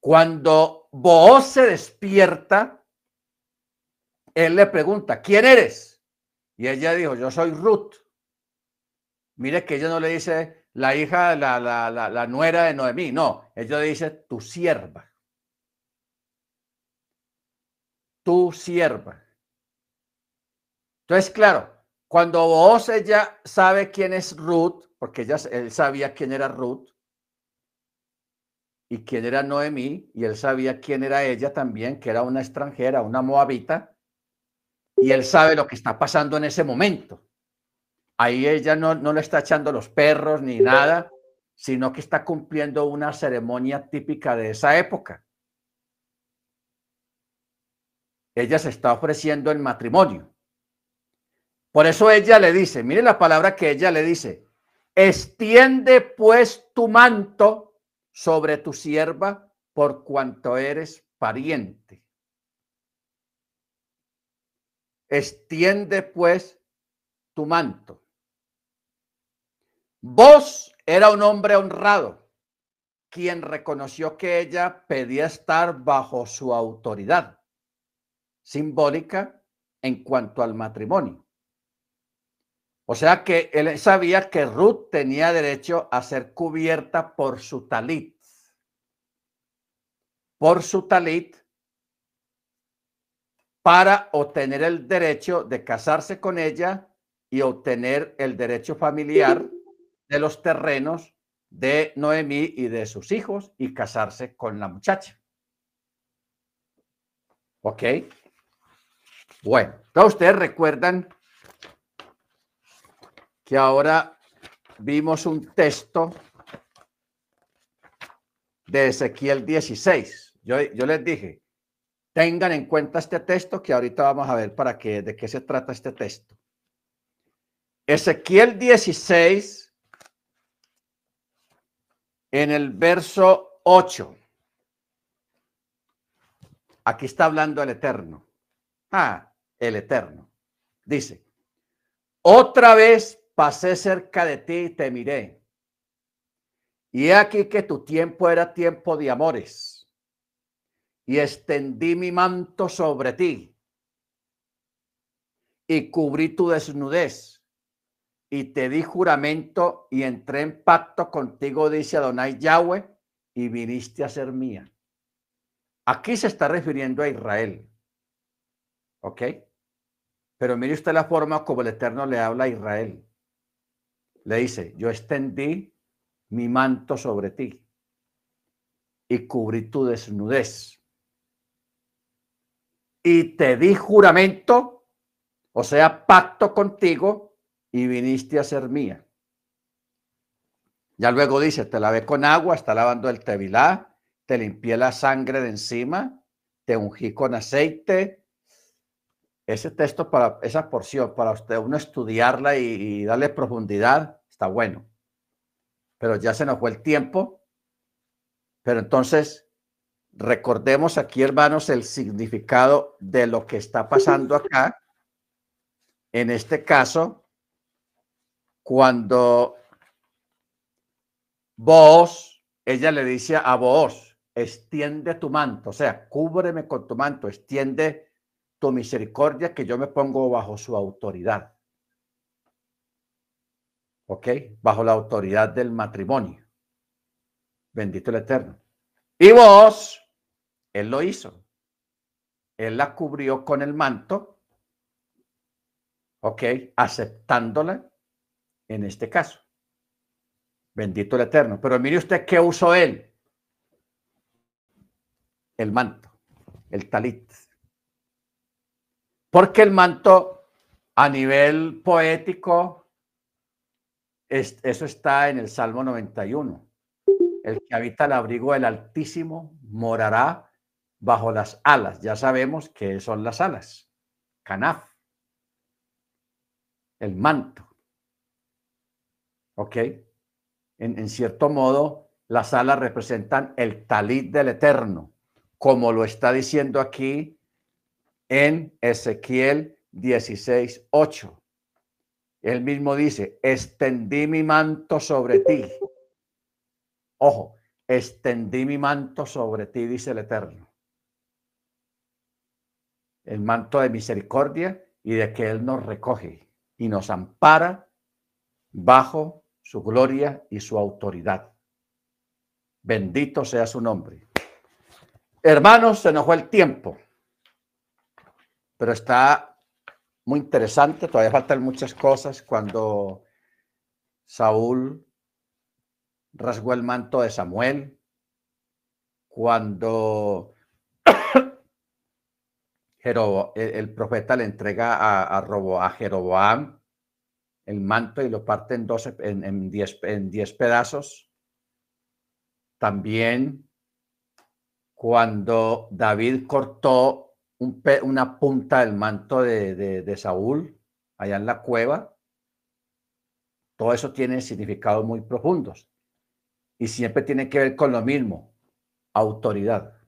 Speaker 1: Cuando Booz se despierta, él le pregunta, ¿quién eres? Y ella dijo, yo soy Ruth. Mire que ella no le dice, la hija, la, la, la, la nuera de Noemí. No, ella dice tu sierva. Tu sierva. Entonces, claro, cuando vos ella sabe quién es Ruth, porque ella, él sabía quién era Ruth y quién era Noemí, y él sabía quién era ella también, que era una extranjera, una moabita, y él sabe lo que está pasando en ese momento. Ahí ella no, no le está echando los perros ni nada, sino que está cumpliendo una ceremonia típica de esa época. Ella se está ofreciendo en matrimonio. Por eso ella le dice, mire la palabra que ella le dice, extiende pues tu manto sobre tu sierva por cuanto eres pariente. Extiende pues tu manto. Vos era un hombre honrado, quien reconoció que ella pedía estar bajo su autoridad simbólica en cuanto al matrimonio. O sea que él sabía que Ruth tenía derecho a ser cubierta por su talit. Por su talit para obtener el derecho de casarse con ella y obtener el derecho familiar de los terrenos de Noemí y de sus hijos y casarse con la muchacha. ¿Ok? Bueno, todos ustedes recuerdan que ahora vimos un texto de Ezequiel 16. Yo, yo les dije, tengan en cuenta este texto que ahorita vamos a ver para qué, de qué se trata este texto. Ezequiel 16 en el verso 8. Aquí está hablando el Eterno. Ah, el Eterno. Dice, otra vez pasé cerca de ti y te miré. Y he aquí que tu tiempo era tiempo de amores. Y extendí mi manto sobre ti. Y cubrí tu desnudez y te di juramento y entré en pacto contigo, dice Adonai Yahweh, y viniste a ser mía. Aquí se está refiriendo a Israel. ¿Ok? Pero mire usted la forma como el Eterno le habla a Israel. Le dice, yo extendí mi manto sobre ti y cubrí tu desnudez. Y te di juramento, o sea, pacto contigo, y viniste a ser mía. Ya luego dice, te lavé con agua, está lavando el tevilá, te limpié la sangre de encima, te ungí con aceite. Ese texto para esa porción, para usted uno estudiarla y, darle profundidad, está bueno. Pero ya se nos fue el tiempo. Pero entonces, recordemos aquí, hermanos, el significado de lo que está pasando acá. En este caso, cuando vos, ella le dice a vos, extiende tu manto, o sea, cúbreme con tu manto, extiende tu misericordia que yo me pongo bajo su autoridad. ¿Ok? Bajo la autoridad del matrimonio. Bendito el Eterno. Y vos, él lo hizo. Él la cubrió con el manto. ¿Ok? Aceptándola en este caso. Bendito el Eterno. Pero mire usted qué usó él. El manto, el talit. Porque el manto a nivel poético, eso está en el Salmo 91. El que habita el abrigo del Altísimo morará bajo las alas. Ya sabemos que son las alas. Canaf. El manto. ¿Ok? En, cierto modo, las alas representan el talit del Eterno, como lo está diciendo aquí en Ezequiel 16, 8. Él mismo dice, extendí mi manto sobre ti. Ojo, extendí mi manto sobre ti, dice el Eterno. El manto de misericordia y de que Él nos recoge y nos ampara bajo su gloria y su autoridad. Bendito sea su nombre. Hermanos, se nos fue el tiempo, pero está muy interesante. Todavía faltan muchas cosas. Cuando Saúl rasgó el manto de Samuel, cuando [coughs] el, profeta le entrega a, a, a Jeroboam el manto y lo parte en, 12, en, en, en diez pedazos. También cuando David cortó un, una punta del manto de, de, de Saúl allá en la cueva, todo eso tiene significados muy profundos y siempre tiene que ver con lo mismo, autoridad,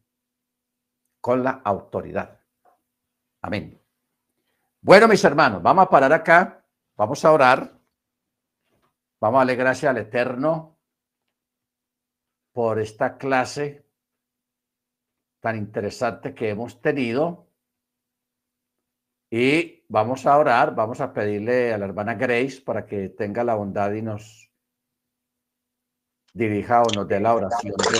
Speaker 1: con la autoridad. Amén. Bueno, mis hermanos, vamos a parar acá, vamos a orar, vamos a darle gracias al Eterno por esta clase tan interesante que hemos tenido. Y vamos a orar, vamos a pedirle a la hermana Grace para que tenga la bondad y nos dirija o nos dé la oración de